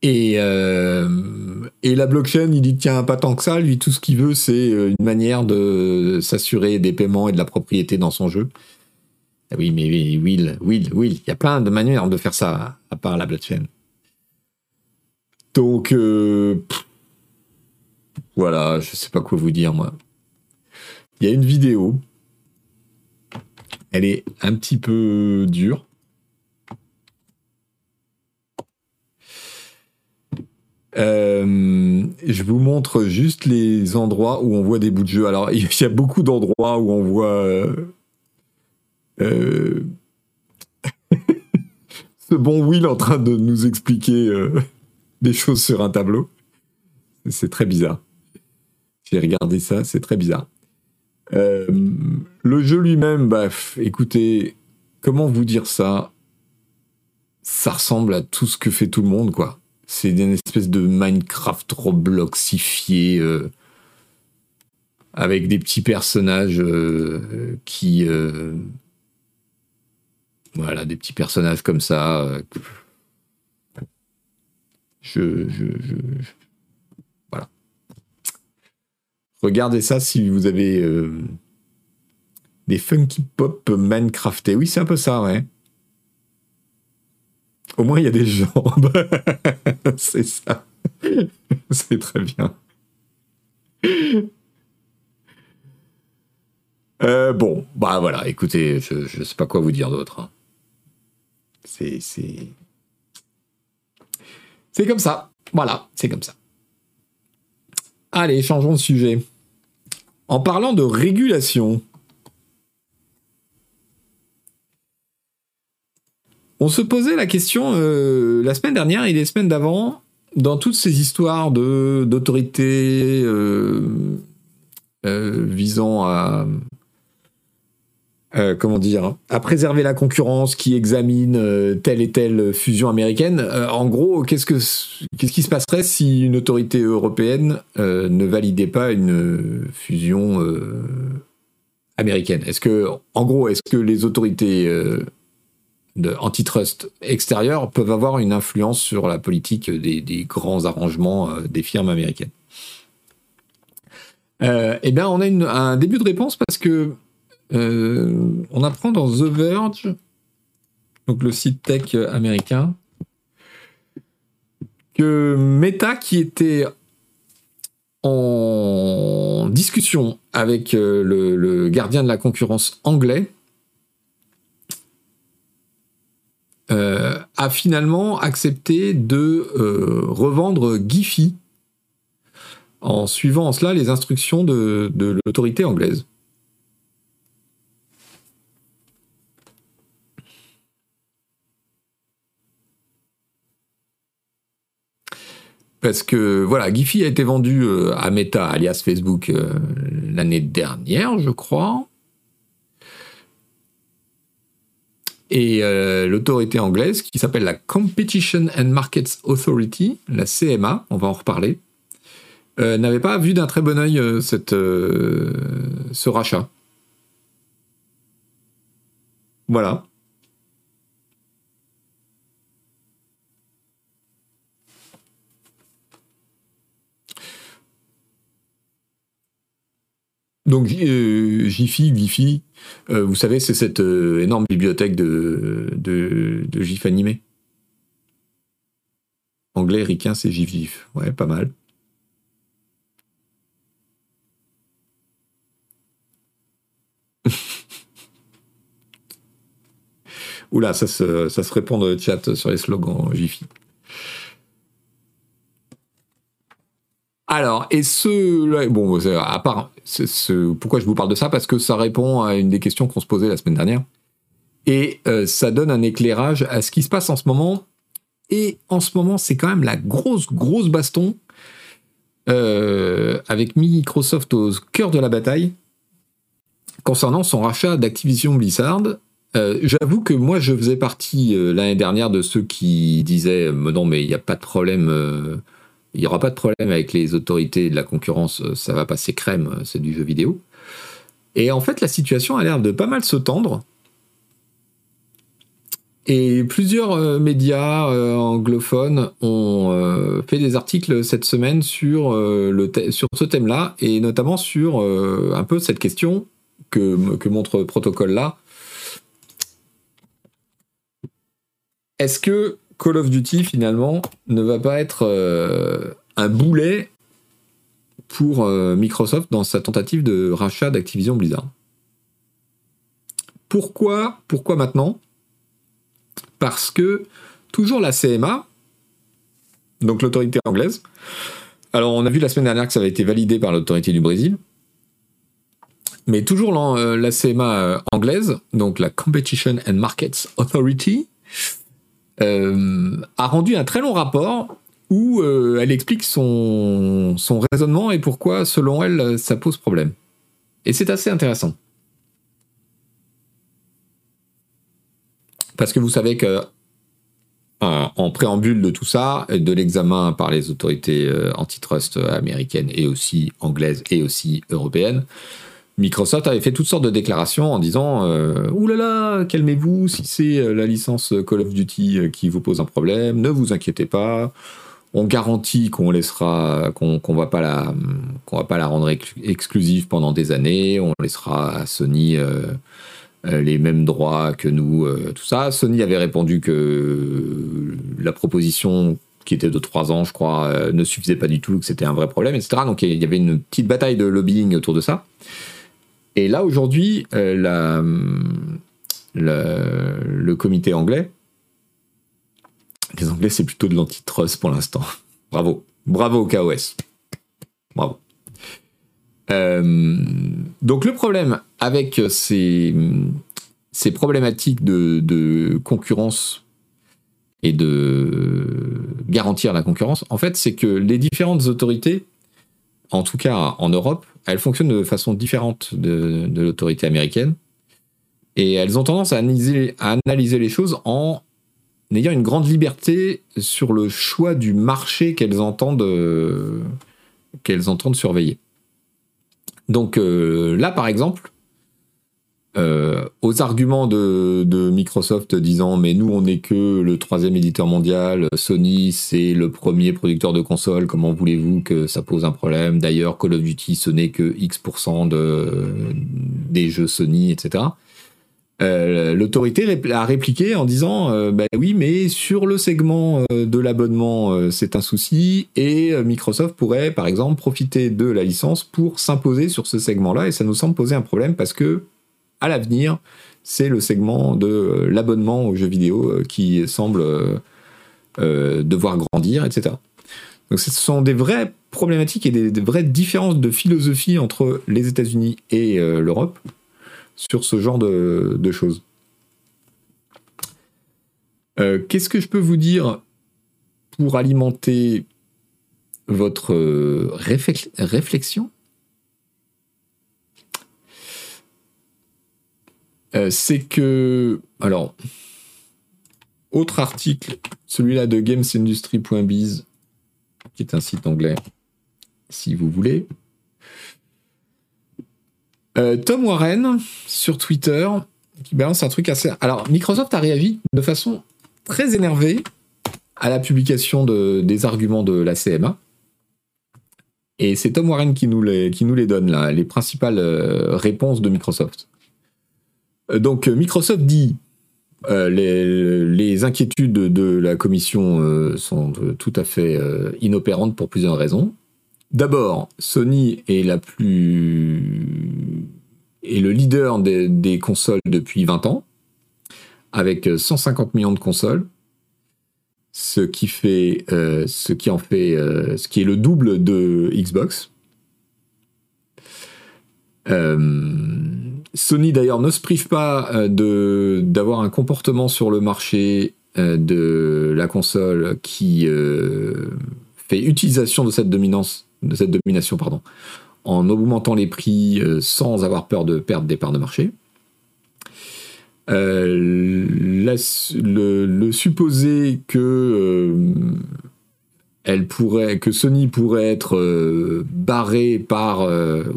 Et, et la blockchain, il dit tiens, pas tant que ça, lui tout ce qu'il veut c'est une manière de s'assurer des paiements et de la propriété dans son jeu. Ah oui, mais Will, Will, Will, il y a plein de manières de faire ça à part la blockchain. Donc, voilà, je sais pas quoi vous dire, moi. Il y a une vidéo. Elle est un petit peu dure. Euh, je vous montre juste les endroits où on voit des bouts de jeu. Alors, il y a beaucoup d'endroits où on voit euh, euh, ce bon Will en train de nous expliquer des choses sur un tableau. C'est très bizarre. J'ai regardé ça, c'est très bizarre. le jeu lui-même, bah, écoutez, comment vous dire ça? Ça ressemble à tout ce que fait tout le monde, quoi. C'est une espèce de Minecraft Robloxifié euh, avec des petits personnages euh, qui. Euh, voilà, des petits personnages comme ça. Je. Regardez ça si vous avez des funky pop Minecraftés. Oui, c'est un peu ça, ouais. Au moins, il y a des jambes. c'est ça. c'est très bien. Euh, bon, bah voilà, écoutez, je ne sais pas quoi vous dire d'autre. Hein. C'est. C'est comme ça. Voilà, c'est comme ça. Allez, changeons de sujet. En parlant de régulation, On se posait la question euh, la semaine dernière et les semaines d'avant, dans toutes ces histoires d'autorité euh, euh, visant à comment dire à préserver la concurrence, qui examine telle et telle fusion américaine. en gros, qu'est-ce que qu'est-ce qui se passerait si une autorité européenne ne validait pas une fusion américaine? Est-ce que, en gros, est-ce que les autorités antitrust extérieur peuvent avoir une influence sur la politique des, grands arrangements euh, des firmes américaines? Euh, eh bien, on a un début de réponse parce que euh, on apprend dans The Verge, donc le site tech américain, que Meta, qui était en discussion avec le gardien de la concurrence anglais, Euh, a finalement accepté de euh, revendre Giphy en suivant en cela les instructions de, l'autorité anglaise. Parce que voilà, Giphy a été vendu euh, à Meta, alias Facebook, l'année dernière, je crois. et euh, l'autorité anglaise qui s'appelle la Competition and Markets Authority, la CMA, on va en reparler, euh, n'avait pas vu d'un très bon oeil euh, cette, ce rachat. Voilà. Donc Jiffy, Giphy, euh, vous savez, c'est cette euh, énorme bibliothèque de, de, GIF animés. Anglais, ricain, c'est GIF GIF. Ouais, pas mal. Oula, ça se, ça se répond dans le chat sur les slogans Jiffy. Alors, et ce, bon, à part, pourquoi je vous parle de ça? Parce que ça répond à une des questions qu'on se posait la semaine dernière. Et euh, ça donne un éclairage à ce qui se passe en ce moment. Et en ce moment, c'est quand même la grosse, grosse baston euh, avec Microsoft au cœur de la bataille concernant son rachat d'Activision Blizzard. Euh, j'avoue que moi, je faisais partie l'année dernière de ceux qui disaient non, mais il n'y a pas de problème il n'y aura pas de problème avec les autorités de la concurrence, euh, ça va passer crème, euh, c'est du jeu vidéo. Et en fait, la situation a l'air de pas mal se tendre. Et plusieurs euh, médias anglophones ont fait des articles cette semaine sur, le sur ce thème-là, et notamment sur un peu cette question que, que montre le protocole là. Est-ce que Call of Duty finalement ne va pas être euh, un boulet pour euh, Microsoft dans sa tentative de rachat d'Activision Blizzard. Pourquoi Pourquoi maintenant? Parce que toujours la CMA, donc l'autorité anglaise. Alors, on a vu la semaine dernière que ça avait été validé par l'autorité du Brésil. Mais toujours la CMA anglaise, donc la Competition and Markets Authority, a rendu un très long rapport où elle explique son, son raisonnement et pourquoi, selon elle, ça pose problème. Et c'est assez intéressant. Parce que vous savez que en préambule de tout ça, de l'examen par les autorités euh, antitrust américaines et aussi anglaises et aussi européennes, Microsoft avait fait toutes sortes de déclarations en disant euh, Ouh là là, calmez-vous, si c'est euh, la licence Call of Duty qui vous pose un problème, ne vous inquiétez pas. On garantit qu'on laissera, qu'on va pas la, va pas la rendre exclusive pendant des années. On laissera à Sony euh, les mêmes droits que nous, euh, tout ça. Sony avait répondu que la proposition qui était de trois ans, je crois, euh, ne suffisait pas du tout, que c'était un vrai problème, etc. Donc il y avait une petite bataille de lobbying autour de ça. Et là, aujourd'hui, le comité anglais, les Anglais, c'est plutôt de l'antitrust pour l'instant. Bravo. Bravo au KOS. Bravo. Euh, donc le problème avec ces, ces problématiques de, concurrence et de garantir la concurrence, en fait, c'est que les différentes autorités, en tout cas en Europe, elles fonctionnent de façon différente de, l'autorité américaine. Et elles ont tendance à analyser, les choses en ayant une grande liberté sur le choix du marché qu'elles entendent, entendent surveiller. Donc euh, là, par exemple, euh, aux arguments de, Microsoft disant mais nous on n'est que le troisième éditeur mondial, Sony c'est le premier producteur de consoles, comment voulez-vous que ça pose un problème? D'ailleurs Call of Duty ce n'est que X% de, des jeux Sony, etc. Euh, l'autorité a répliqué en disant bah oui mais sur le segment de l'abonnement c'est un souci et Microsoft pourrait par exemple profiter de la licence pour s'imposer sur ce segment là et ça nous semble poser un problème parce que l'avenir c'est le segment de l'abonnement aux jeux vidéo qui semble devoir grandir etc donc ce sont des vraies problématiques et des vraies différences de philosophie entre les États-Unis et l'Europe sur ce genre de, choses. Euh, qu'est-ce que je peux vous dire pour alimenter votre euh, réflexion? Euh, C'est que, alors, autre article, celui-là de gamesindustry.biz, qui est un site anglais, si vous voulez. Euh, Tom Warren sur Twitter qui balance un truc assez. Alors Microsoft a réagi de façon très énervée à la publication des arguments de la CMA. Et c'est Tom Warren qui nous les, qui nous les donne là, les principales euh, réponses de Microsoft. Euh, donc Microsoft dit les, les, inquiétudes de la commission sont tout à fait inopérantes pour plusieurs raisons. D'abord, Sony est la plus est le leader des, consoles depuis 20 ans, avec 150 millions de consoles, ce qui euh, en fait, euh, ce qui est le double de Xbox. Euh, Sony d'ailleurs ne se prive pas de d'avoir un comportement sur le marché de la console qui fait utilisation de cette domination, pardon, en augmentant les prix euh, sans avoir peur de perdre des parts de marché. Euh, le, supposer que euh, elle pourrait, que Sony pourrait être barré par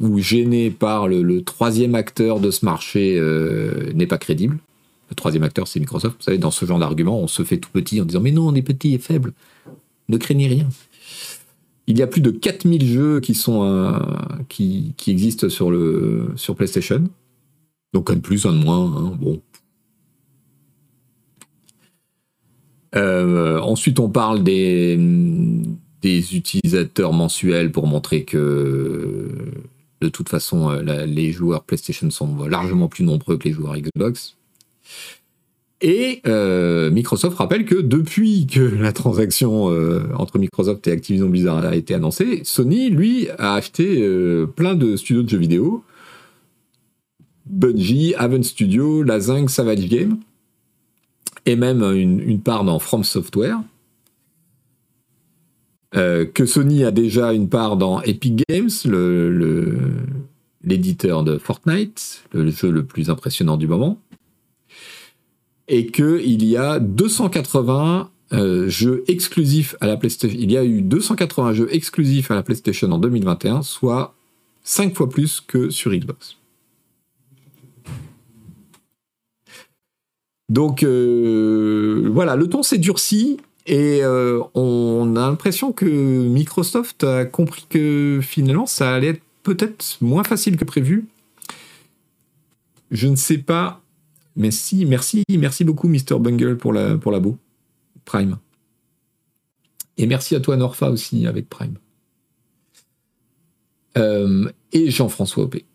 ou gêné par le, troisième acteur de ce marché n'est pas crédible. Le troisième acteur, c'est Microsoft. Vous savez, dans ce genre d'argument, on se fait tout petit en disant mais non, on est petit et faible. Ne craignez rien. Il y a plus de 4000 jeux qui, sont, euh, qui, existent sur, le, sur PlayStation. Donc un de plus, un de moins. Hein, bon. Euh, ensuite, on parle des, utilisateurs mensuels pour montrer que de toute façon, euh, les joueurs PlayStation sont largement plus nombreux que les joueurs Xbox. Et euh, Microsoft rappelle que depuis que la transaction entre Microsoft et Activision Blizzard a été annoncée, Sony, lui, a acheté plein de studios de jeux vidéo. Bungie, Haven Studio, Lazing, Savage Game, et même une, part dans From Software. que Sony a déjà une part dans Epic Games, l'éditeur de Fortnite, le jeu le plus impressionnant du moment et qu'il y a 280 euh, jeux exclusifs à la PlayStation. Il y a eu 280 jeux exclusifs à la PlayStation en 2021, soit 5 fois plus que sur Xbox. Donc euh, voilà, le ton s'est durci et euh, on a l'impression que Microsoft a compris que finalement ça allait être peut-être moins facile que prévu. Je ne sais pas Merci, merci, merci beaucoup, Mr. Bungle, pour la, pour beau. Prime. Et merci à toi, Norfa, aussi, avec Prime. Euh, et Jean-François Opé.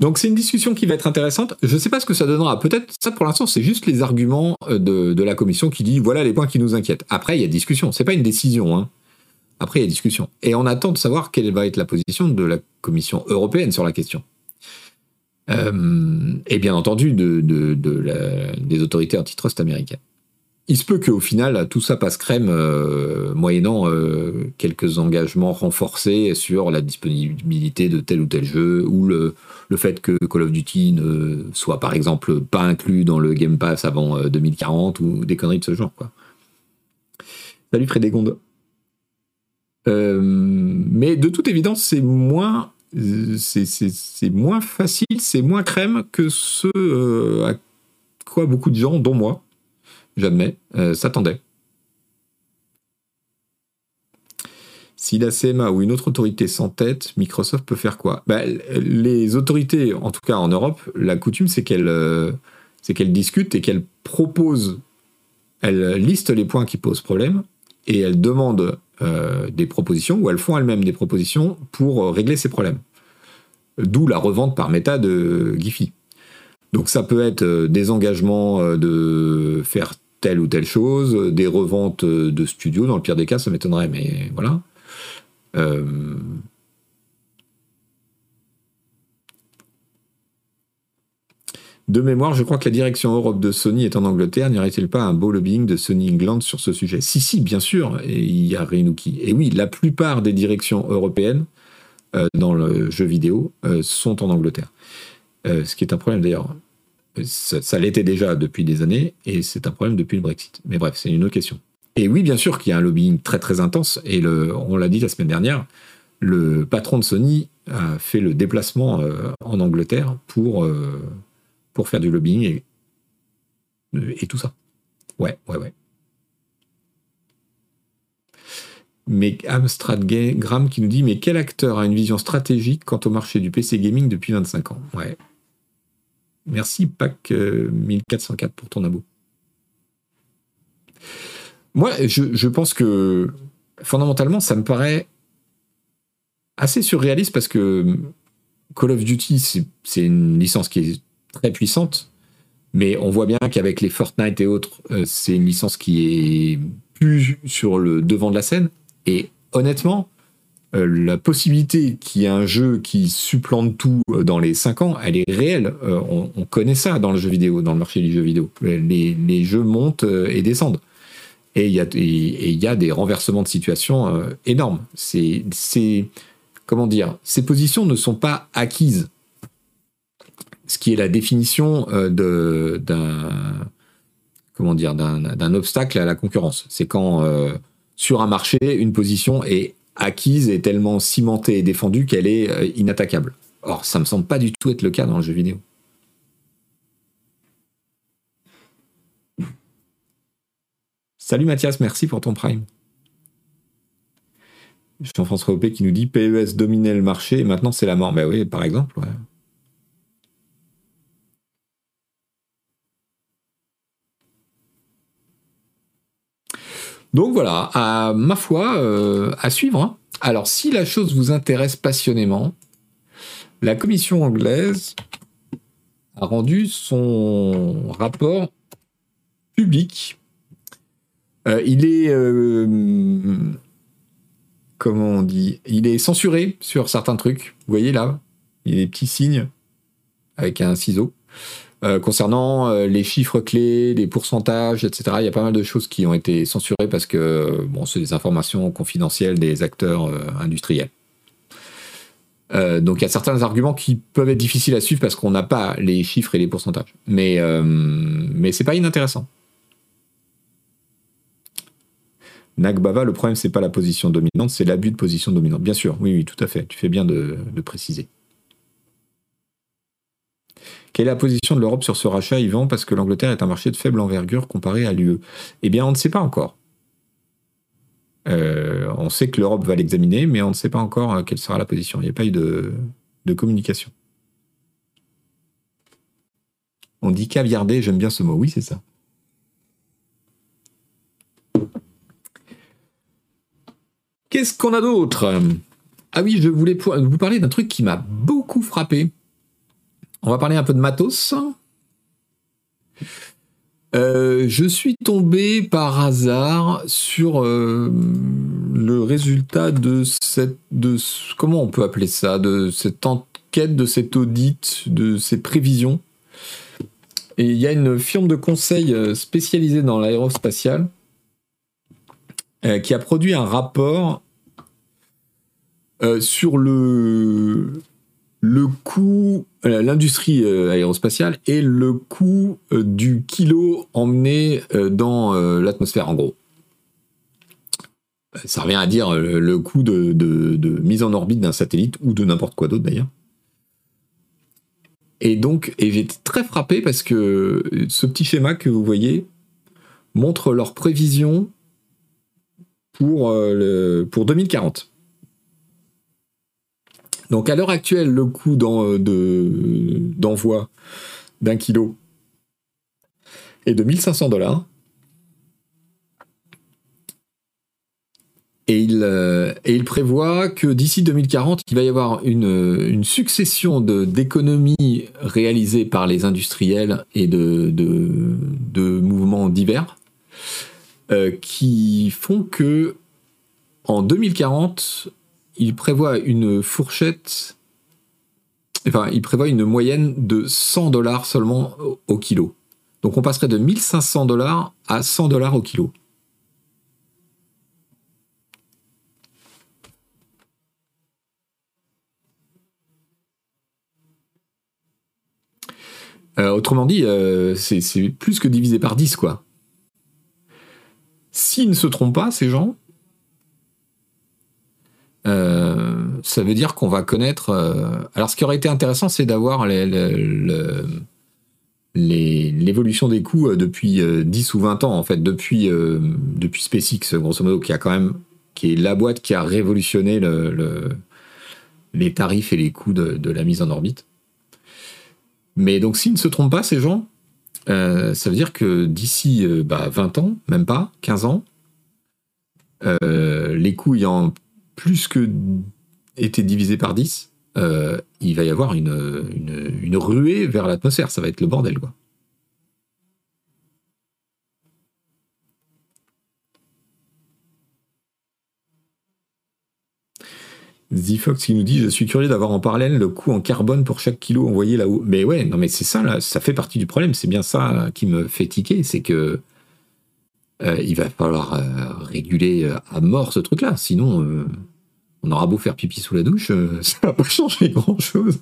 Donc c'est une discussion qui va être intéressante. Je ne sais pas ce que ça donnera. Peut-être ça pour l'instant c'est juste les arguments euh, de, la commission qui dit voilà les points qui nous inquiètent. Après il y a discussion. C'est pas une décision. Hein. Après il y a discussion. Et on attend de savoir quelle va être la position de la commission européenne sur la question. Euh, et bien entendu de, des autorités antitrust américaines. Il se peut qu'au final, tout ça passe crème, euh, moyennant euh, quelques engagements renforcés sur la disponibilité de tel ou tel jeu, ou le, fait que Call of Duty ne soit par exemple pas inclus dans le Game Pass avant 2040, ou des conneries de ce genre. Salut Frédégonde. mais de toute évidence, c'est moins facile, c'est moins crème que ce euh, à quoi beaucoup de gens, dont moi, j'admets, euh, s'attendaient. Si la CMA ou une autre autorité s'entête, Microsoft peut faire quoi? Bah, Les autorités, en tout cas en Europe, la coutume c'est qu'elles euh, qu'elles discutent et qu'elles proposent, elles listent les points qui posent problème et elles demandent euh, des propositions, ou elles font elles-mêmes des propositions pour euh, régler ces problèmes. D'où la revente par méta de Giphy. Donc ça peut être des engagements de faire telle ou telle chose, des reventes de studios, dans le pire des cas, ça m'étonnerait, mais voilà. De mémoire, je crois que la direction Europe de Sony est en Angleterre. N'y aurait-il pas un beau lobbying de Sony England sur ce sujet? Si, si, bien sûr. Et il y a Rinuki. Et oui, la plupart des directions européennes euh, dans le jeu vidéo euh, sont en Angleterre. Euh, ce qui est un problème d'ailleurs. Ça, l'était déjà depuis des années et c'est un problème depuis le Brexit. Mais bref, c'est une autre question. Et oui, bien sûr qu'il y a un lobbying très très intense. Et on l'a dit la semaine dernière, le patron de Sony a fait le déplacement en Angleterre pour pour faire du lobbying et, et tout ça. Ouais, ouais, ouais. Mais Amstrad Graham qui nous dit Mais quel acteur a une vision stratégique quant au marché du PC gaming depuis 25 ans? Ouais. Merci, PAC 1404 pour ton abo. Moi, je, je, pense que fondamentalement, ça me paraît assez surréaliste parce que Call of Duty, c'est une licence qui est très puissante, mais on voit bien qu'avec les Fortnite et autres, euh, c'est une licence qui est plus sur le devant de la scène. Et honnêtement, euh, la possibilité qu'il y ait un jeu qui supplante tout euh, dans les 5 ans, elle est réelle. on, connaît ça dans le jeu vidéo, dans le marché du jeu vidéo. Les, jeux montent et descendent. Et il y, a des renversements de situation énormes. C'est, comment dire, ces positions ne sont pas acquises ce qui est la définition euh, d'un d'un obstacle à la concurrence. C'est quand euh, sur un marché une position est acquise et tellement cimentée et défendue qu'elle est euh, inattaquable. Or, ça me semble pas du tout être le cas dans le jeu vidéo. Salut Mathias, merci pour ton prime. Jean-François Opé qui nous dit PES dominait le marché et maintenant c'est la mort. Ben oui, par exemple. Ouais. Donc voilà, à ma foi, euh, à suivre. Hein. Alors si la chose vous intéresse passionnément, la commission anglaise a rendu son rapport public. Euh, il est comment on dit Il est censuré sur certains trucs. Vous voyez là, il y a des petits signes avec un ciseau. Euh, concernant euh, les chiffres clés, les pourcentages, etc., il y a pas mal de choses qui ont été censurées parce que bon, c'est des informations confidentielles des acteurs euh, industriels. donc il y a certains arguments qui peuvent être difficiles à suivre parce qu'on n'a pas les chiffres et les pourcentages. Mais, mais c'est pas inintéressant. Nagbava, le problème, c'est pas la position dominante, c'est l'abus de position dominante. Bien sûr, oui, oui, tout à fait. Tu fais bien de, préciser. Quelle est la position de l'Europe sur ce rachat, Yvan Parce que l'Angleterre est un marché de faible envergure comparé à l'UE. Eh bien, on ne sait pas encore. Euh, on sait que l'Europe va l'examiner, mais on ne sait pas encore euh, quelle sera la position. Il n'y a pas eu de, de communication. On dit caviarder, j'aime bien ce mot. Oui, c'est ça. Qu'est-ce qu'on a d'autre? Ah oui, je voulais vous parler d'un truc qui m'a beaucoup frappé. On va parler un peu de matos. Euh, je suis tombé par hasard sur euh, le résultat de cette, de comment on peut appeler ça, de cette enquête, de cet audit, de ces prévisions. Et il y a une firme de conseil euh, spécialisée dans l'aérospatiale euh, qui a produit un rapport sur le, le coût, euh, l'industrie aérospatiale et le coût du kilo emmené dans l'atmosphère, en gros. Ça revient à dire le, coût de, mise en orbite d'un satellite ou de n'importe quoi d'autre d'ailleurs. Et donc, et j'ai été très frappé parce que ce petit schéma que vous voyez montre leurs prévisions pour, euh, le, pour 2040. Donc à l'heure actuelle, le coût d'envoi d'un kilo est de 1500 dollars. Et il, euh, et il, prévoit que d'ici 2040, il va y avoir une, une succession d'économies réalisées par les industriels et de, mouvements divers euh, qui font que en 2040, il prévoit une fourchette, enfin, il prévoit une moyenne de 100 dollars seulement au, kilo. Donc on passerait de 1500 dollars à 100 dollars au kilo. Euh, autrement dit, euh, c'est plus que divisé par 10, quoi. S'ils ne se trompent pas, ces gens, euh, ça veut dire qu'on va connaître. Euh, alors, ce qui aurait été intéressant, c'est d'avoir l'évolution des coûts euh, depuis 10 ou 20 ans, en fait, depuis, depuis SpaceX, grosso modo, qui a quand même, qui est la boîte qui a révolutionné les tarifs et les coûts de, la mise en orbite. Mais donc, s'ils ne se trompent pas, ces gens, ça veut dire que d'ici 20 bah, ans, même pas, 15 ans, les coûts ayant plus que été divisés par 10, il va y avoir une, ruée vers l'atmosphère. Ça va être le bordel, quoi. Fox qui nous dit Je suis curieux d'avoir en parallèle le coût en carbone pour chaque kilo envoyé là-haut. Mais ouais, non, mais c'est ça, là, ça fait partie du problème. C'est bien ça qui me fait tiquer c'est que euh, il va falloir euh, réguler euh, à mort ce truc-là. Sinon, on aura beau faire pipi sous la douche, ça va pas changer grand-chose.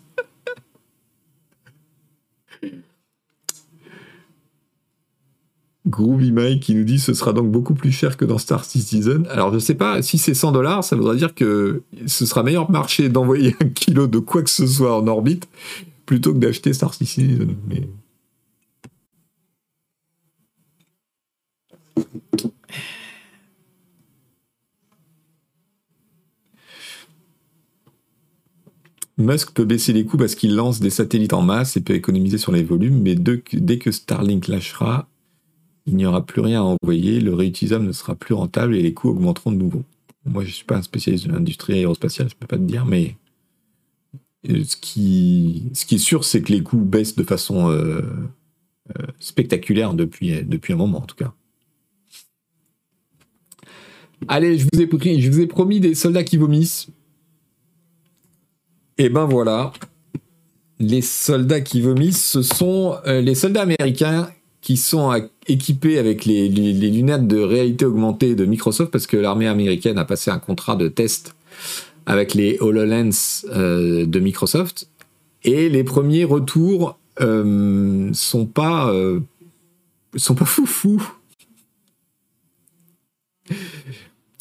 Groovy Mike qui nous dit ce sera donc beaucoup plus cher que dans Star Citizen. Alors je sais pas, si c'est 100 dollars, ça voudrait dire que ce sera meilleur marché d'envoyer un kilo de quoi que ce soit en orbite plutôt que d'acheter Star Citizen. Mais... Musk peut baisser les coûts parce qu'il lance des satellites en masse et peut économiser sur les volumes, mais dès que Starlink lâchera, il n'y aura plus rien à envoyer, le réutilisable ne sera plus rentable et les coûts augmenteront de nouveau. Moi, je ne suis pas un spécialiste de l'industrie aérospatiale, je ne peux pas te dire, mais ce, qui, ce qui est sûr, c'est que les coûts baissent de façon euh, euh, spectaculaire depuis un moment, en tout cas. Allez, je vous ai, promis des soldats qui vomissent. Et ben voilà. Les soldats qui vomissent, ce sont euh, les soldats américains qui sont équipés avec les, lunettes de réalité augmentée de Microsoft parce que l'armée américaine a passé un contrat de test avec les HoloLens euh, de Microsoft. Et les premiers retours euh, sont pas sont pas.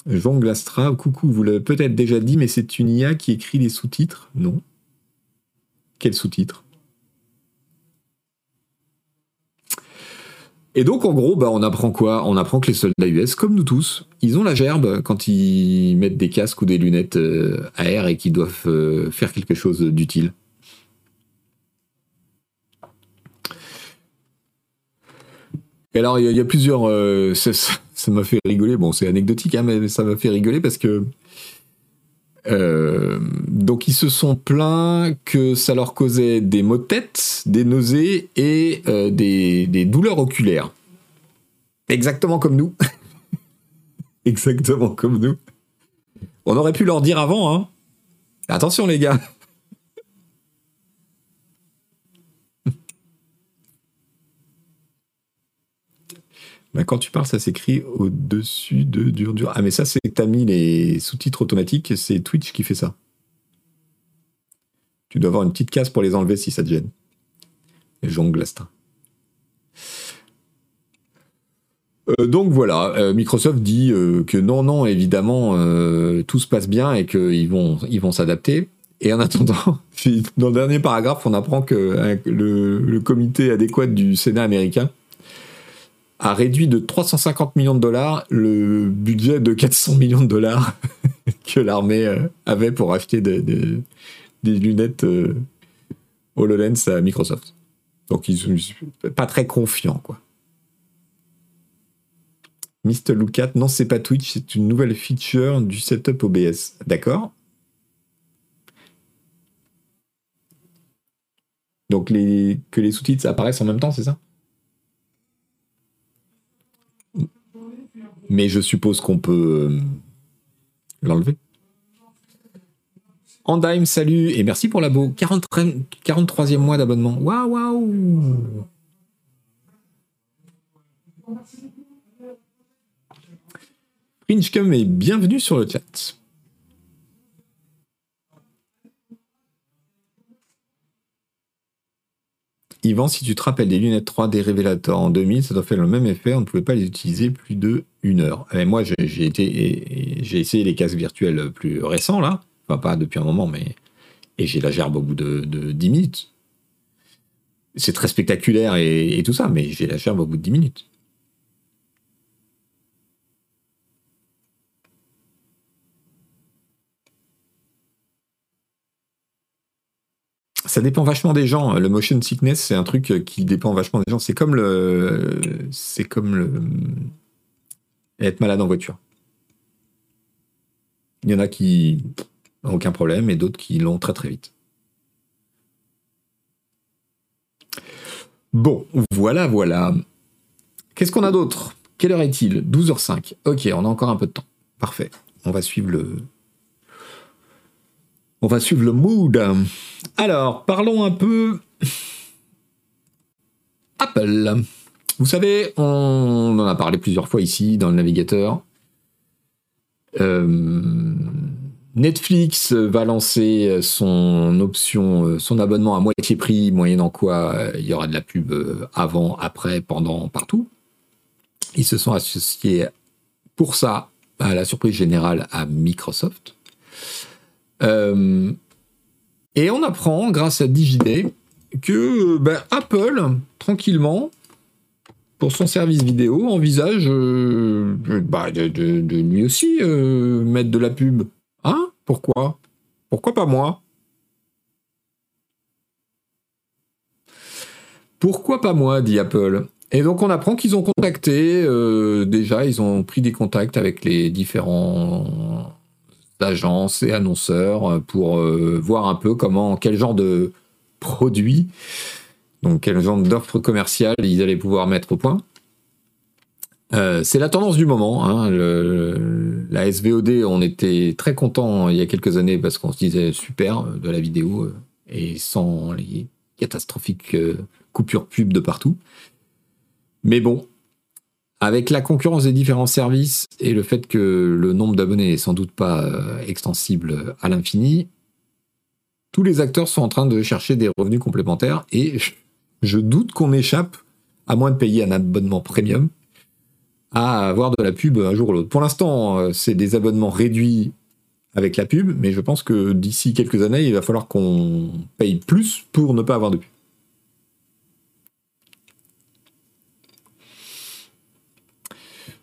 Jean Glastra, coucou, vous l'avez peut-être déjà dit, mais c'est une IA qui écrit les sous-titres Non? Quels sous-titres? Et donc, en gros, bah, on apprend quoi? On apprend que les soldats US, comme nous tous, ils ont la gerbe quand ils mettent des casques ou des lunettes euh, à air et qu'ils doivent euh, faire quelque chose d'utile. Et alors, il y, a plusieurs. Euh, ça m'a fait rigoler. Bon, c'est anecdotique, hein, mais ça m'a fait rigoler parce que. donc, ils se sont plaints que ça leur causait des maux de tête, des nausées et des, des douleurs oculaires. Exactement comme nous. Exactement comme nous. On aurait pu leur dire avant, hein. Attention les gars. Ben, quand tu parles, ça s'écrit au-dessus de dur dur. Ah mais ça c'est que t'as mis les sous-titres automatiques, c'est Twitch qui fait ça. Tu dois avoir une petite case pour les enlever si ça te gêne. Jongle euh, donc voilà, euh, Microsoft dit euh, que non, non, évidemment, tout se passe bien et qu'ils vont, ils vont s'adapter. Et en attendant, dans le dernier paragraphe, on apprend que le, comité adéquat du Sénat américain a réduit de 350 millions de dollars le budget de 400 millions de dollars que l'armée avait pour acheter des lunettes HoloLens à Microsoft. Donc ils sont pas très confiants, quoi. Mr. Lookat, non, c'est pas Twitch, c'est une nouvelle feature du setup OBS. D'accord Donc les, que les sous-titres apparaissent en même temps, c'est ça? Mais je suppose qu'on peut euh, l'enlever. Andime, salut et merci pour l'abo. 43e mois d'abonnement. Waouh, waouh Princhcom et bienvenue sur le chat. Yvan, si tu te rappelles des lunettes 3D Révélateur en 2000, ça doit faire le même effet, on ne pouvait pas les utiliser plus de une heure. Mais moi, j'ai été, j'ai essayé les casques virtuels plus récents, là. Enfin, pas depuis un moment, mais. Et j'ai la gerbe au bout de, 10 minutes. C'est très spectaculaire et, et, tout ça, mais j'ai la gerbe au bout de 10 minutes. Ça dépend vachement des gens. Le motion sickness, c'est un truc qui dépend vachement des gens. C'est comme le, c'est comme le, être malade en voiture. Il y en a qui n'ont aucun problème et d'autres qui l'ont très très vite. Bon, voilà, voilà. Qu'est-ce qu'on a d'autre? Quelle heure est-il? 12h05. Ok, on a encore un peu de temps. Parfait. On va suivre le, on va suivre le mood. Alors, parlons un peu Apple. Vous savez, on en a parlé plusieurs fois ici dans le navigateur. Euh, Netflix va lancer son option, son abonnement à moitié prix, moyennant quoi il y aura de la pub avant, après, pendant, partout. Ils se sont associés pour ça, à la surprise générale, à Microsoft. Euh, et on apprend, grâce à DigiDay, que ben, Apple, tranquillement, pour son service vidéo, envisage euh, bah, de, lui aussi euh, mettre de la pub. Hein? Pourquoi? Pourquoi pas moi? Pourquoi pas moi? dit Apple. Et donc on apprend qu'ils ont contacté, déjà ils ont pris des contacts avec les différents agences et annonceurs pour voir un peu comment, quel genre de produits, donc quel genre d'offres commerciales ils allaient pouvoir mettre au point. c'est la tendance du moment. Hein. la SVOD, on était très content il y a quelques années parce qu'on se disait super de la vidéo et sans les catastrophiques coupures pub de partout. Mais bon, avec la concurrence des différents services et le fait que le nombre d'abonnés n'est sans doute pas euh, extensible à l'infini, tous les acteurs sont en train de chercher des revenus complémentaires et je doute qu'on échappe, à moins de payer un abonnement premium, à avoir de la pub un jour ou l'autre. Pour l'instant, euh, c'est des abonnements réduits avec la pub, mais je pense que d'ici quelques années, il va falloir qu'on paye plus pour ne pas avoir de pub.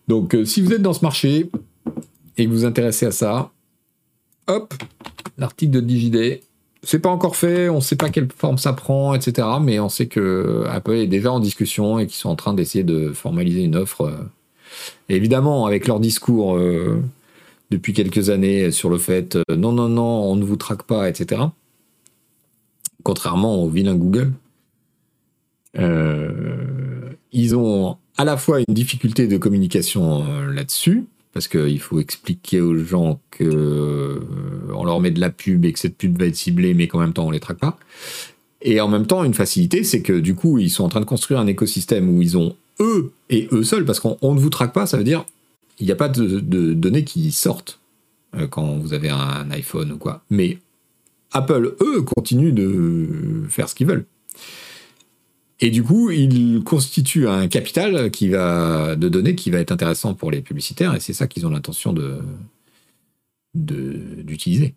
Donc, euh, si vous êtes dans ce marché et que vous vous intéressez à ça, hop, l'article de DigiDay. C'est pas encore fait, on sait pas quelle forme ça prend, etc. Mais on sait que Apple est déjà en discussion et qu'ils sont en train d'essayer de formaliser une offre. Euh, évidemment, avec leur discours euh, depuis quelques années sur le fait non, non, non, on ne vous traque pas, etc. Contrairement au vilain Google. ils ont à la fois une difficulté de communication euh, là-dessus, parce qu'il faut expliquer aux gens que euh, leur met de la pub et que cette pub va être ciblée, mais qu'en même temps on les traque pas. Et en même temps, une facilité, c'est que du coup, ils sont en train de construire un écosystème où ils ont eux et eux seuls, parce qu'on ne vous traque pas, ça veut dire il n'y a pas de, données qui sortent euh, quand vous avez un iPhone ou quoi. Mais Apple, eux, continuent de faire ce qu'ils veulent. Et du coup, il constitue un capital de données qui va être intéressant pour les publicitaires, et c'est ça qu'ils ont l'intention de, d'utiliser.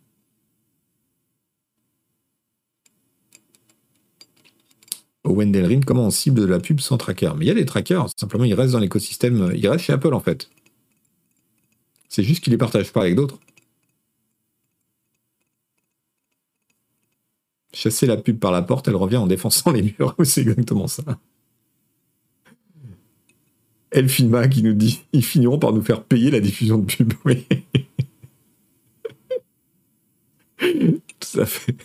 Au Wendell Ring, comment on cible de la pub sans tracker? Mais il y a des trackers, simplement ils restent dans l'écosystème, ils restent chez Apple en fait. C'est juste qu'ils les partagent pas avec d'autres. Chasser la pub par la porte, elle revient en défonçant les murs. C'est exactement ça. Elfima qui nous dit ils finiront par nous faire payer la diffusion de pub. Oui. ça fait.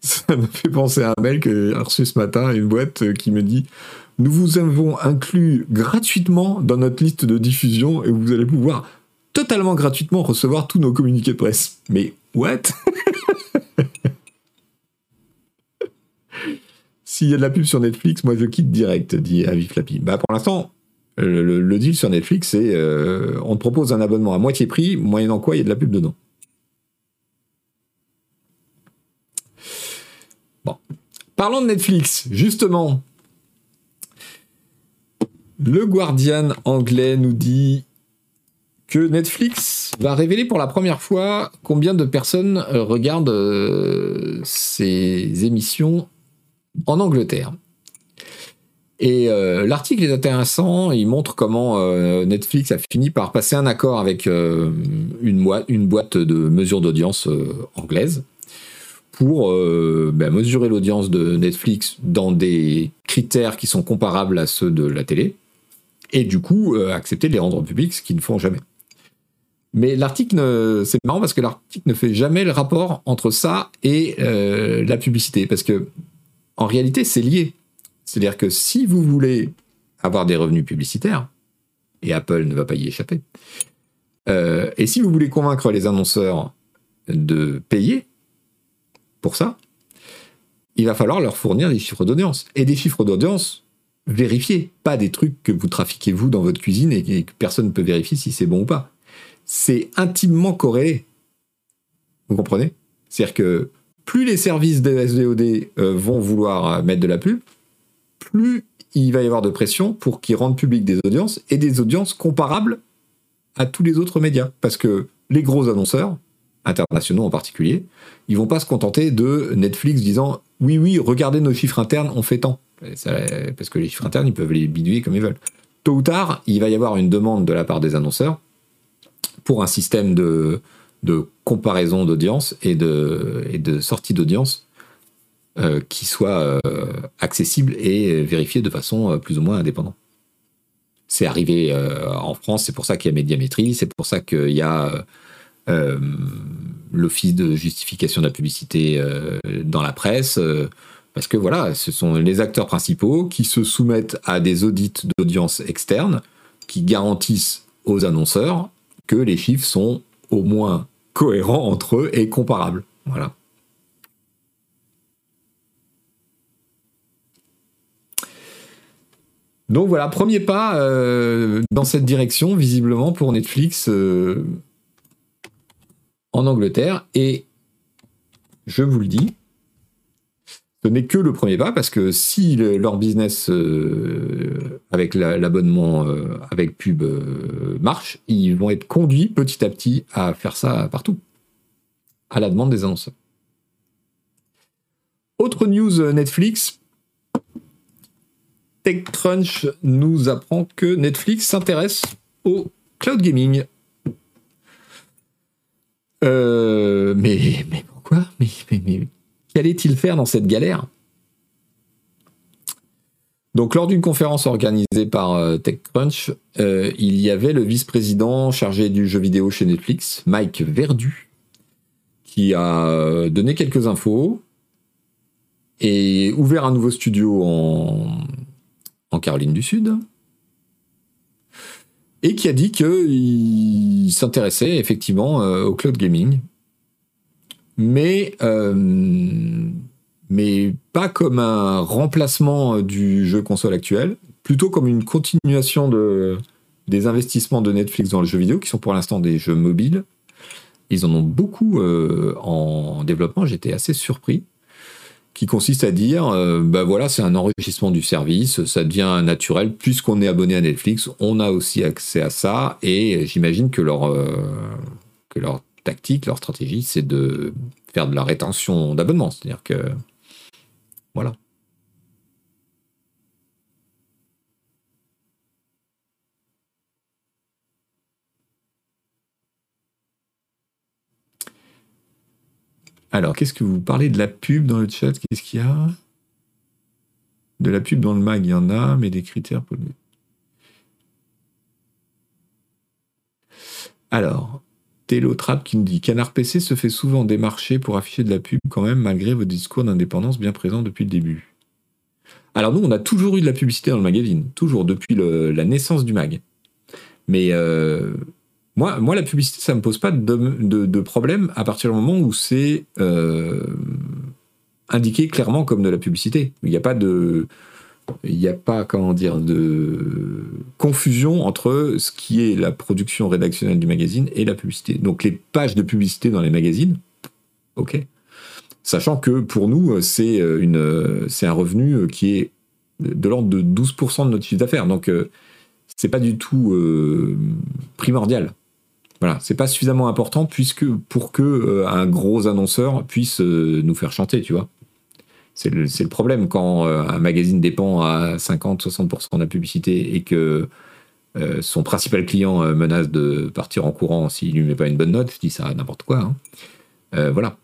Ça me fait penser à un mail que j'ai reçu ce matin, une boîte qui me dit Nous vous avons inclus gratuitement dans notre liste de diffusion et vous allez pouvoir totalement gratuitement recevoir tous nos communiqués de presse. Mais what? S'il y a de la pub sur Netflix, moi je quitte direct, dit Avi Flappy. Bah pour l'instant, le, deal sur Netflix, c'est euh, on te propose un abonnement à moitié prix, moyennant quoi il y a de la pub dedans. Bon. Parlons de Netflix, justement. Le Guardian anglais nous dit que Netflix va révéler pour la première fois combien de personnes regardent euh, ces émissions en Angleterre. Et euh, l'article est intéressant, il montre comment Netflix a fini par passer un accord avec une, boîte, de mesure d'audience anglaise pour ben, mesurer l'audience de Netflix dans des critères qui sont comparables à ceux de la télé, et du coup accepter de les rendre publics, ce qu'ils ne font jamais. Mais l'article, c'est marrant parce que l'article ne fait jamais le rapport entre ça et euh, la publicité, parce que en réalité, c'est lié. C'est-à-dire que si vous voulez avoir des revenus publicitaires, et Apple ne va pas y échapper, euh, et si vous voulez convaincre les annonceurs de payer pour ça, il va falloir leur fournir des chiffres d'audience. Et des chiffres d'audience vérifiés, pas des trucs que vous trafiquez vous dans votre cuisine et que personne ne peut vérifier si c'est bon ou pas c'est intimement corrélé. Vous comprenez? C'est-à-dire que plus les services de SVOD euh, vont vouloir euh, mettre de la pub, plus il va y avoir de pression pour qu'ils rendent public des audiences et des audiences comparables à tous les autres médias. Parce que les gros annonceurs, internationaux en particulier, ils vont pas se contenter de Netflix disant oui, oui, regardez nos chiffres internes, on fait tant. parce que les chiffres internes, ils peuvent les bidouiller comme ils veulent. Tôt ou tard, il va y avoir une demande de la part des annonceurs pour un système de, comparaison d'audience et de, de sortie d'audience euh, qui soit euh, accessible et vérifié de façon euh, plus ou moins indépendante. C'est arrivé en France, c'est pour ça qu'il y a médiamétrie, c'est pour ça qu'il y a l'office de justification de la publicité dans la presse. parce que voilà, ce sont les acteurs principaux qui se soumettent à des audits d'audience externes qui garantissent aux annonceurs que les chiffres sont au moins cohérents entre eux et comparables. Voilà. Donc voilà, premier pas euh, dans cette direction, visiblement, pour Netflix euh, en Angleterre. Et je vous le dis, ce n'est que le premier pas, parce que si leur business euh, avec l'abonnement avec pub marche, ils vont être conduits petit à petit à faire ça partout, à la demande des annonceurs. Autre news Netflix, TechCrunch nous apprend que Netflix s'intéresse au cloud gaming. Euh, mais, mais pourquoi? Mais, mais, qu'allait-il faire dans cette galère donc, lors d'une conférence organisée par euh, TechCrunch, euh, il y avait le vice-président chargé du jeu vidéo chez Netflix, Mike Verdu, qui a donné quelques infos et ouvert un nouveau studio en, Caroline du Sud, et qui a dit qu'il s'intéressait effectivement euh, au cloud gaming, mais, euh, mais pas comme un remplacement du jeu console actuel, plutôt comme une continuation de, des investissements de Netflix dans le jeu vidéo, qui sont pour l'instant des jeux mobiles. Ils en ont beaucoup euh, en développement, j'étais assez surpris qui consiste à dire, euh, bah voilà, c'est un enrichissement du service, ça devient naturel, puisqu'on est abonné à Netflix, on a aussi accès à ça, et j'imagine que leur, euh, que leur tactique, leur stratégie, c'est de faire de la rétention d'abonnement, c'est-à-dire que, voilà. Alors, qu'est-ce que vous parlez de la pub dans le chat? Qu'est-ce qu'il y a? De la pub dans le mag, il y en a, mais des critères pour Alors, Télotrap qui nous dit Canard PC se fait souvent démarcher pour afficher de la pub quand même, malgré vos discours d'indépendance bien présents depuis le début. Alors, nous, on a toujours eu de la publicité dans le magazine, toujours, depuis la naissance du mag. Mais euh, moi, la publicité, ça me pose pas de, problème à partir du moment où c'est euh, indiqué clairement comme de la publicité. Il n'y a pas de, il n'y a pas comment dire de confusion entre ce qui est la production rédactionnelle du magazine et la publicité. Donc les pages de publicité dans les magazines, ok. Sachant que pour nous, c'est une, c'est un revenu qui est de l'ordre de 12% de notre chiffre d'affaires. Donc euh, c'est pas du tout euh, primordial. Voilà, c'est pas suffisamment important puisque pour que euh, un gros annonceur puisse euh, nous faire chanter, tu vois. C'est le, problème quand euh, un magazine dépend à 50-60% de la publicité et que son principal client menace de partir en courant s'il lui met pas une bonne note. Je dis ça n'importe quoi. Hein. voilà.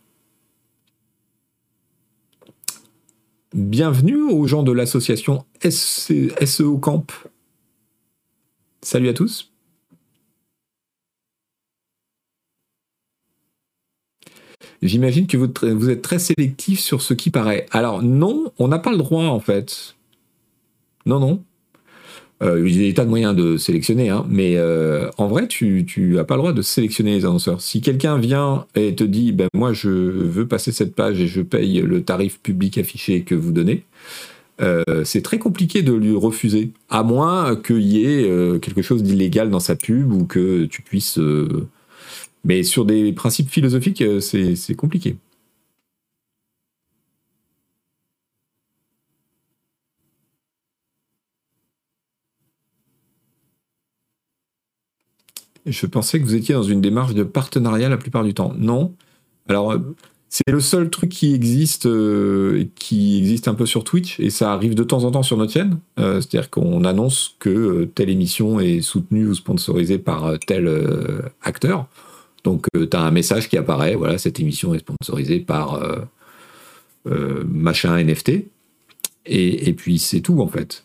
Bienvenue aux gens de l'association SEO Camp. Salut à tous. J'imagine que vous, êtes très sélectif sur ce qui paraît. Alors non, on n'a pas le droit en fait. Non, non. Euh, il y a des tas de moyens de sélectionner, hein, mais euh, en vrai, tu n'as pas le droit de sélectionner les annonceurs. Si quelqu'un vient et te dit, ben moi je veux passer cette page et je paye le tarif public affiché que vous donnez, euh, c'est très compliqué de lui refuser, à moins qu'il y ait quelque chose d'illégal dans sa pub ou que tu puisses mais sur des principes philosophiques, euh, c'est compliqué. Je pensais que vous étiez dans une démarche de partenariat la plupart du temps. Non. Alors, euh, c'est le seul truc qui existe, euh, qui existe un peu sur Twitch, et ça arrive de temps en temps sur notre chaîne. C'est-à-dire qu'on annonce que telle émission est soutenue ou sponsorisée par tel acteur. Donc, euh, tu as un message qui apparaît, voilà, cette émission est sponsorisée par euh, euh, machin NFT. Et, puis, c'est tout, en fait.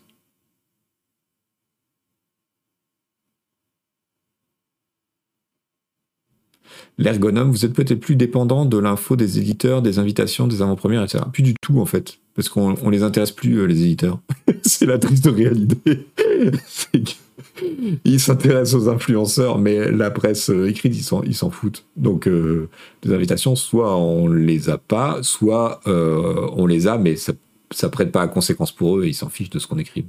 l'ergonome, vous êtes peut-être plus dépendant de l'info des éditeurs, des invitations, des avant-premières, etc. Plus du tout, en fait. Parce qu'on on les intéresse plus, les éditeurs. c'est la triste réalité. ils s'intéressent aux influenceurs, mais la presse euh, écrite, ils s'en, foutent. Donc, euh, les invitations, soit on les a pas, soit on les a, mais ça, ça prête pas à conséquence pour eux et ils s'en fichent de ce qu'on écrit.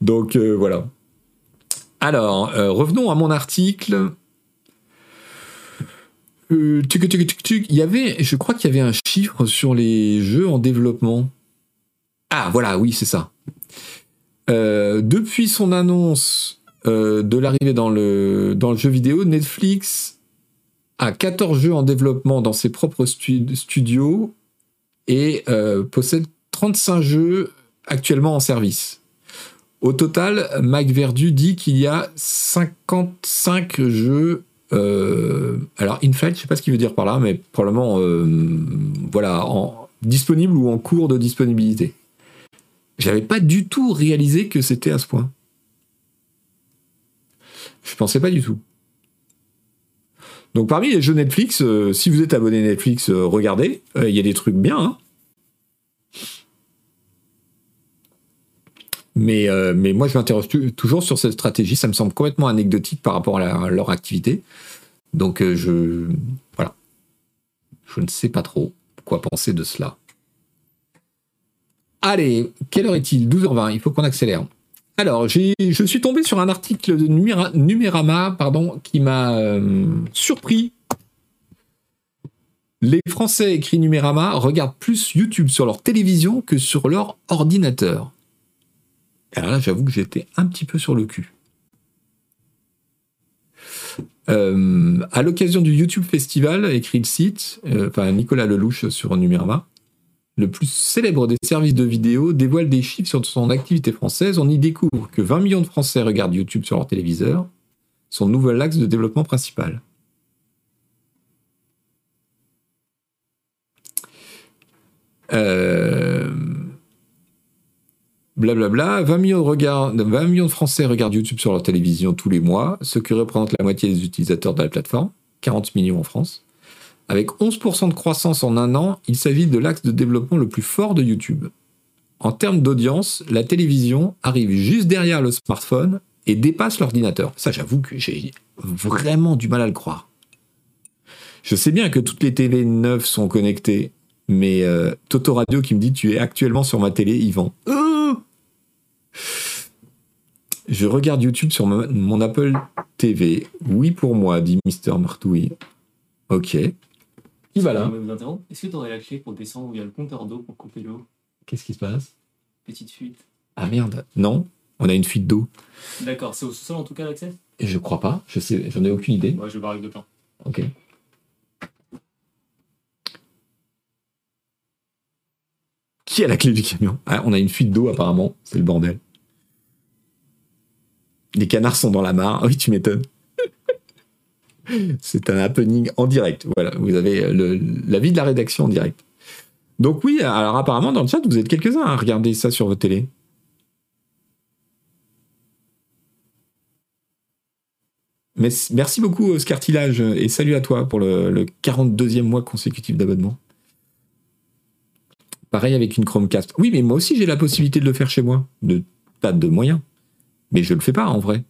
Donc euh, voilà. Alors, euh, revenons à mon article. Euh, il y avait, je crois qu'il y avait un chiffre sur les jeux en développement. Ah, voilà, oui, c'est ça. depuis son annonce de l'arrivée dans le, dans le jeu vidéo, Netflix a 14 jeux en développement dans ses propres studios et possède 35 jeux actuellement en service. Au total, Mike Verdu dit qu'il y a 55 jeux. Euh, alors, in je ne sais pas ce qu'il veut dire par là, mais probablement, euh, voilà, disponible ou en cours de disponibilité. J'avais pas du tout réalisé que c'était à ce point. Je pensais pas du tout. Donc parmi les jeux Netflix, euh, si vous êtes abonné Netflix, regardez, il y a des trucs bien. Hein. Mais, euh, mais moi, je m'interroge toujours sur cette stratégie. Ça me semble complètement anecdotique par rapport à, leur activité. Donc, euh, je. Voilà. Je ne sais pas trop quoi penser de cela. Allez, quelle heure est-il? 12h20, il faut qu'on accélère. Alors, je suis tombé sur un article de Numérama pardon, qui m'a euh, surpris. Les Français, écrit Numérama, regardent plus YouTube sur leur télévision que sur leur ordinateur. Alors là, j'avoue que j'étais un petit peu sur le cul. Euh, à l'occasion du YouTube Festival, écrit le site, euh, enfin Nicolas Lelouch sur Numérama, le plus célèbre des services de vidéo dévoile des chiffres sur son activité française. On y découvre que 20 millions de Français regardent YouTube sur leur téléviseur, son nouvel axe de développement principal. Euh, blablabla, 20 millions, de regards, 20 millions de Français regardent YouTube sur leur télévision tous les mois, ce qui représente la moitié des utilisateurs de la plateforme, 40 millions en France. Avec 11% de croissance en un an, il s'agit de l'axe de développement le plus fort de YouTube. En termes d'audience, la télévision arrive juste derrière le smartphone et dépasse l'ordinateur. Ça, j'avoue que j'ai vraiment du mal à le croire. Je sais bien que toutes les TV neuves sont connectées, mais euh, Toto Radio qui me dit tu es actuellement sur ma télé, Yvan. Je regarde YouTube sur mon Apple TV. Oui pour moi, dit Mister Martouille. Ok. Qui va là Est-ce que tu aurais la clé pour descendre où il y a le compteur d'eau pour couper l'eau? Qu'est-ce qui se passe? Petite fuite. Ah merde, non, on a une fuite d'eau. D'accord, c'est au sous-sol en tout cas l'accès? Je crois pas, je sais, j'en ai aucune idée. Moi je barre de plein. Ok. Qui a la clé du camion? Ah, On a une fuite d'eau apparemment, c'est le bordel. Les canards sont dans la mare. Oui, tu m'étonnes. c'est un happening en direct. Voilà, vous avez la vie de la rédaction en direct. Donc oui, alors apparemment dans le chat, vous êtes quelques-uns à regarder ça sur votre télé. Merci beaucoup Scartilage et salut à toi pour le, le 42e mois consécutif d'abonnement. Pareil avec une Chromecast. Oui, mais moi aussi j'ai la possibilité de le faire chez moi. De tas de moyens. Mais je le fais pas en vrai.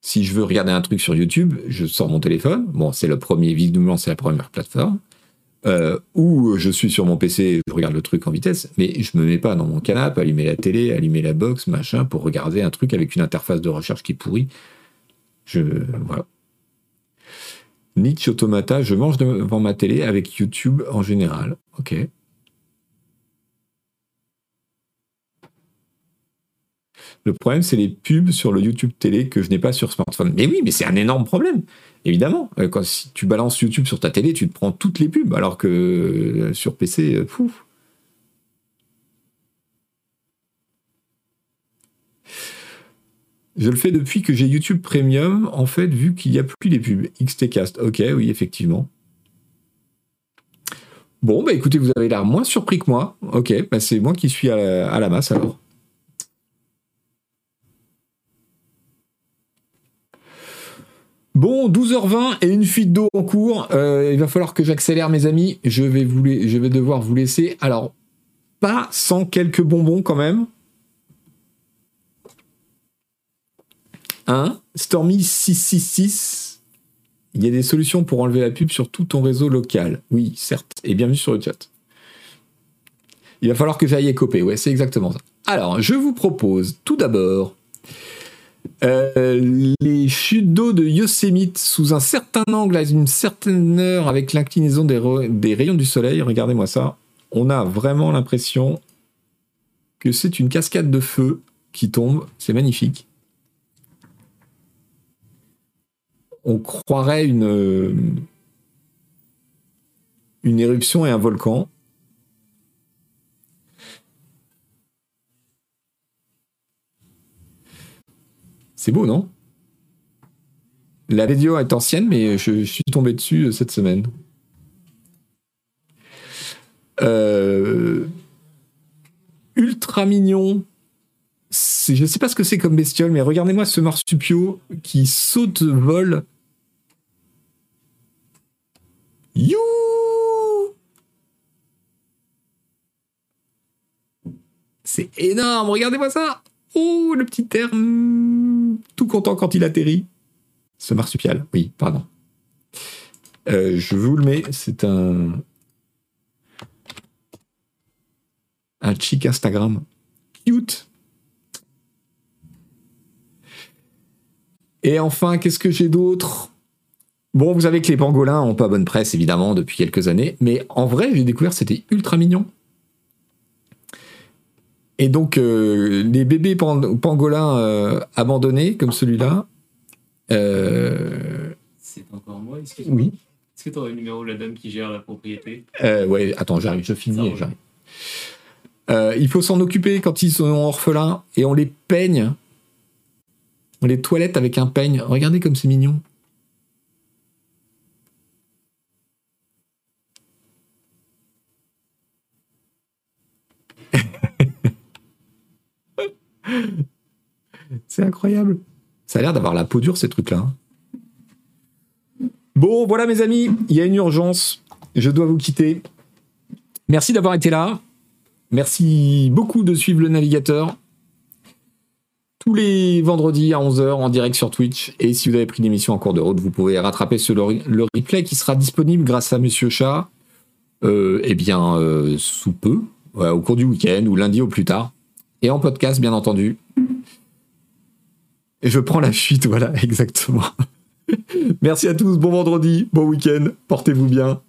Si je veux regarder un truc sur YouTube, je sors mon téléphone. Bon, c'est le premier, visiblement, c'est la première plateforme. Euh, ou je suis sur mon PC, je regarde le truc en vitesse, mais je me mets pas dans mon canapé, allumer la télé, allumer la box, machin, pour regarder un truc avec une interface de recherche qui est pourrie. Je, voilà. Nietzsche Automata, je mange devant ma télé avec YouTube en général. Ok. Le problème, c'est les pubs sur le YouTube télé que je n'ai pas sur smartphone. Mais oui, mais c'est un énorme problème. Évidemment, euh, quand si tu balances YouTube sur ta télé, tu te prends toutes les pubs, alors que euh, sur PC, euh, pouf. Je le fais depuis que j'ai YouTube Premium, en fait, vu qu'il n'y a plus les pubs. XTcast, ok, oui, effectivement. Bon, bah écoutez, vous avez l'air moins surpris que moi. Ok, bah c'est moi qui suis à la masse alors. Bon, 12h20 et une fuite d'eau en cours. Euh, il va falloir que j'accélère, mes amis. Je vais, vous je vais devoir vous laisser. Alors, pas sans quelques bonbons quand même. Hein Stormy 666. Il y a des solutions pour enlever la pub sur tout ton réseau local. Oui, certes. Et bienvenue sur le chat. Il va falloir que j'aille écoper. Ouais, c'est exactement ça. Alors, je vous propose tout d'abord euh, les chutes d'eau de Yosemite sous un certain angle à une certaine heure avec l'inclinaison des, rayons du soleil. Regardez-moi ça. On a vraiment l'impression que c'est une cascade de feu qui tombe. C'est magnifique. On croirait une éruption et un volcan. C'est beau, non? La vidéo est ancienne, mais je, suis tombé dessus euh, cette semaine. Euh, ultra mignon. Je ne sais pas ce que c'est comme bestiole, mais regardez-moi ce marsupio qui saute, vole. You C'est énorme, regardez-moi ça Oh, le petit hmm, tout content quand il atterrit. Ce marsupial, oui, pardon. Euh, je vous le mets, c'est un... Un chic Instagram. Cute. Et enfin, qu'est-ce que j'ai d'autre? Bon, vous savez que les pangolins ont pas bonne presse, évidemment, depuis quelques années, mais en vrai, j'ai découvert c'était ultra mignon. Et donc, euh, les bébés pan- pangolins euh, abandonnés, comme celui-là, euh, C'est encore moi. Est-ce que oui. est-ce que tu aurais le numéro de la dame qui gère la propriété? Ouais, attends, j'arrive, je finis Ça il faut s'en occuper quand ils sont orphelins et on les peigne. On les toilette avec un peigne. Regardez comme c'est mignon. C'est incroyable. Ça a l'air d'avoir la peau dure ces trucs-là. hein. Bon, voilà mes amis, il y a une urgence. Je dois vous quitter. Merci d'avoir été là. Merci beaucoup de suivre le navigateur. Tous les vendredis à 11h en direct sur Twitch. Et si vous avez pris l'émission en cours de route, vous pouvez rattraper le, replay qui sera disponible grâce à Monsieur Chat. Euh, eh bien, euh, sous peu, au cours du week-end ou lundi au plus tard. Et en podcast, bien entendu. Et je prends la fuite, voilà, exactement. Merci à tous, bon vendredi, bon week-end, portez-vous bien.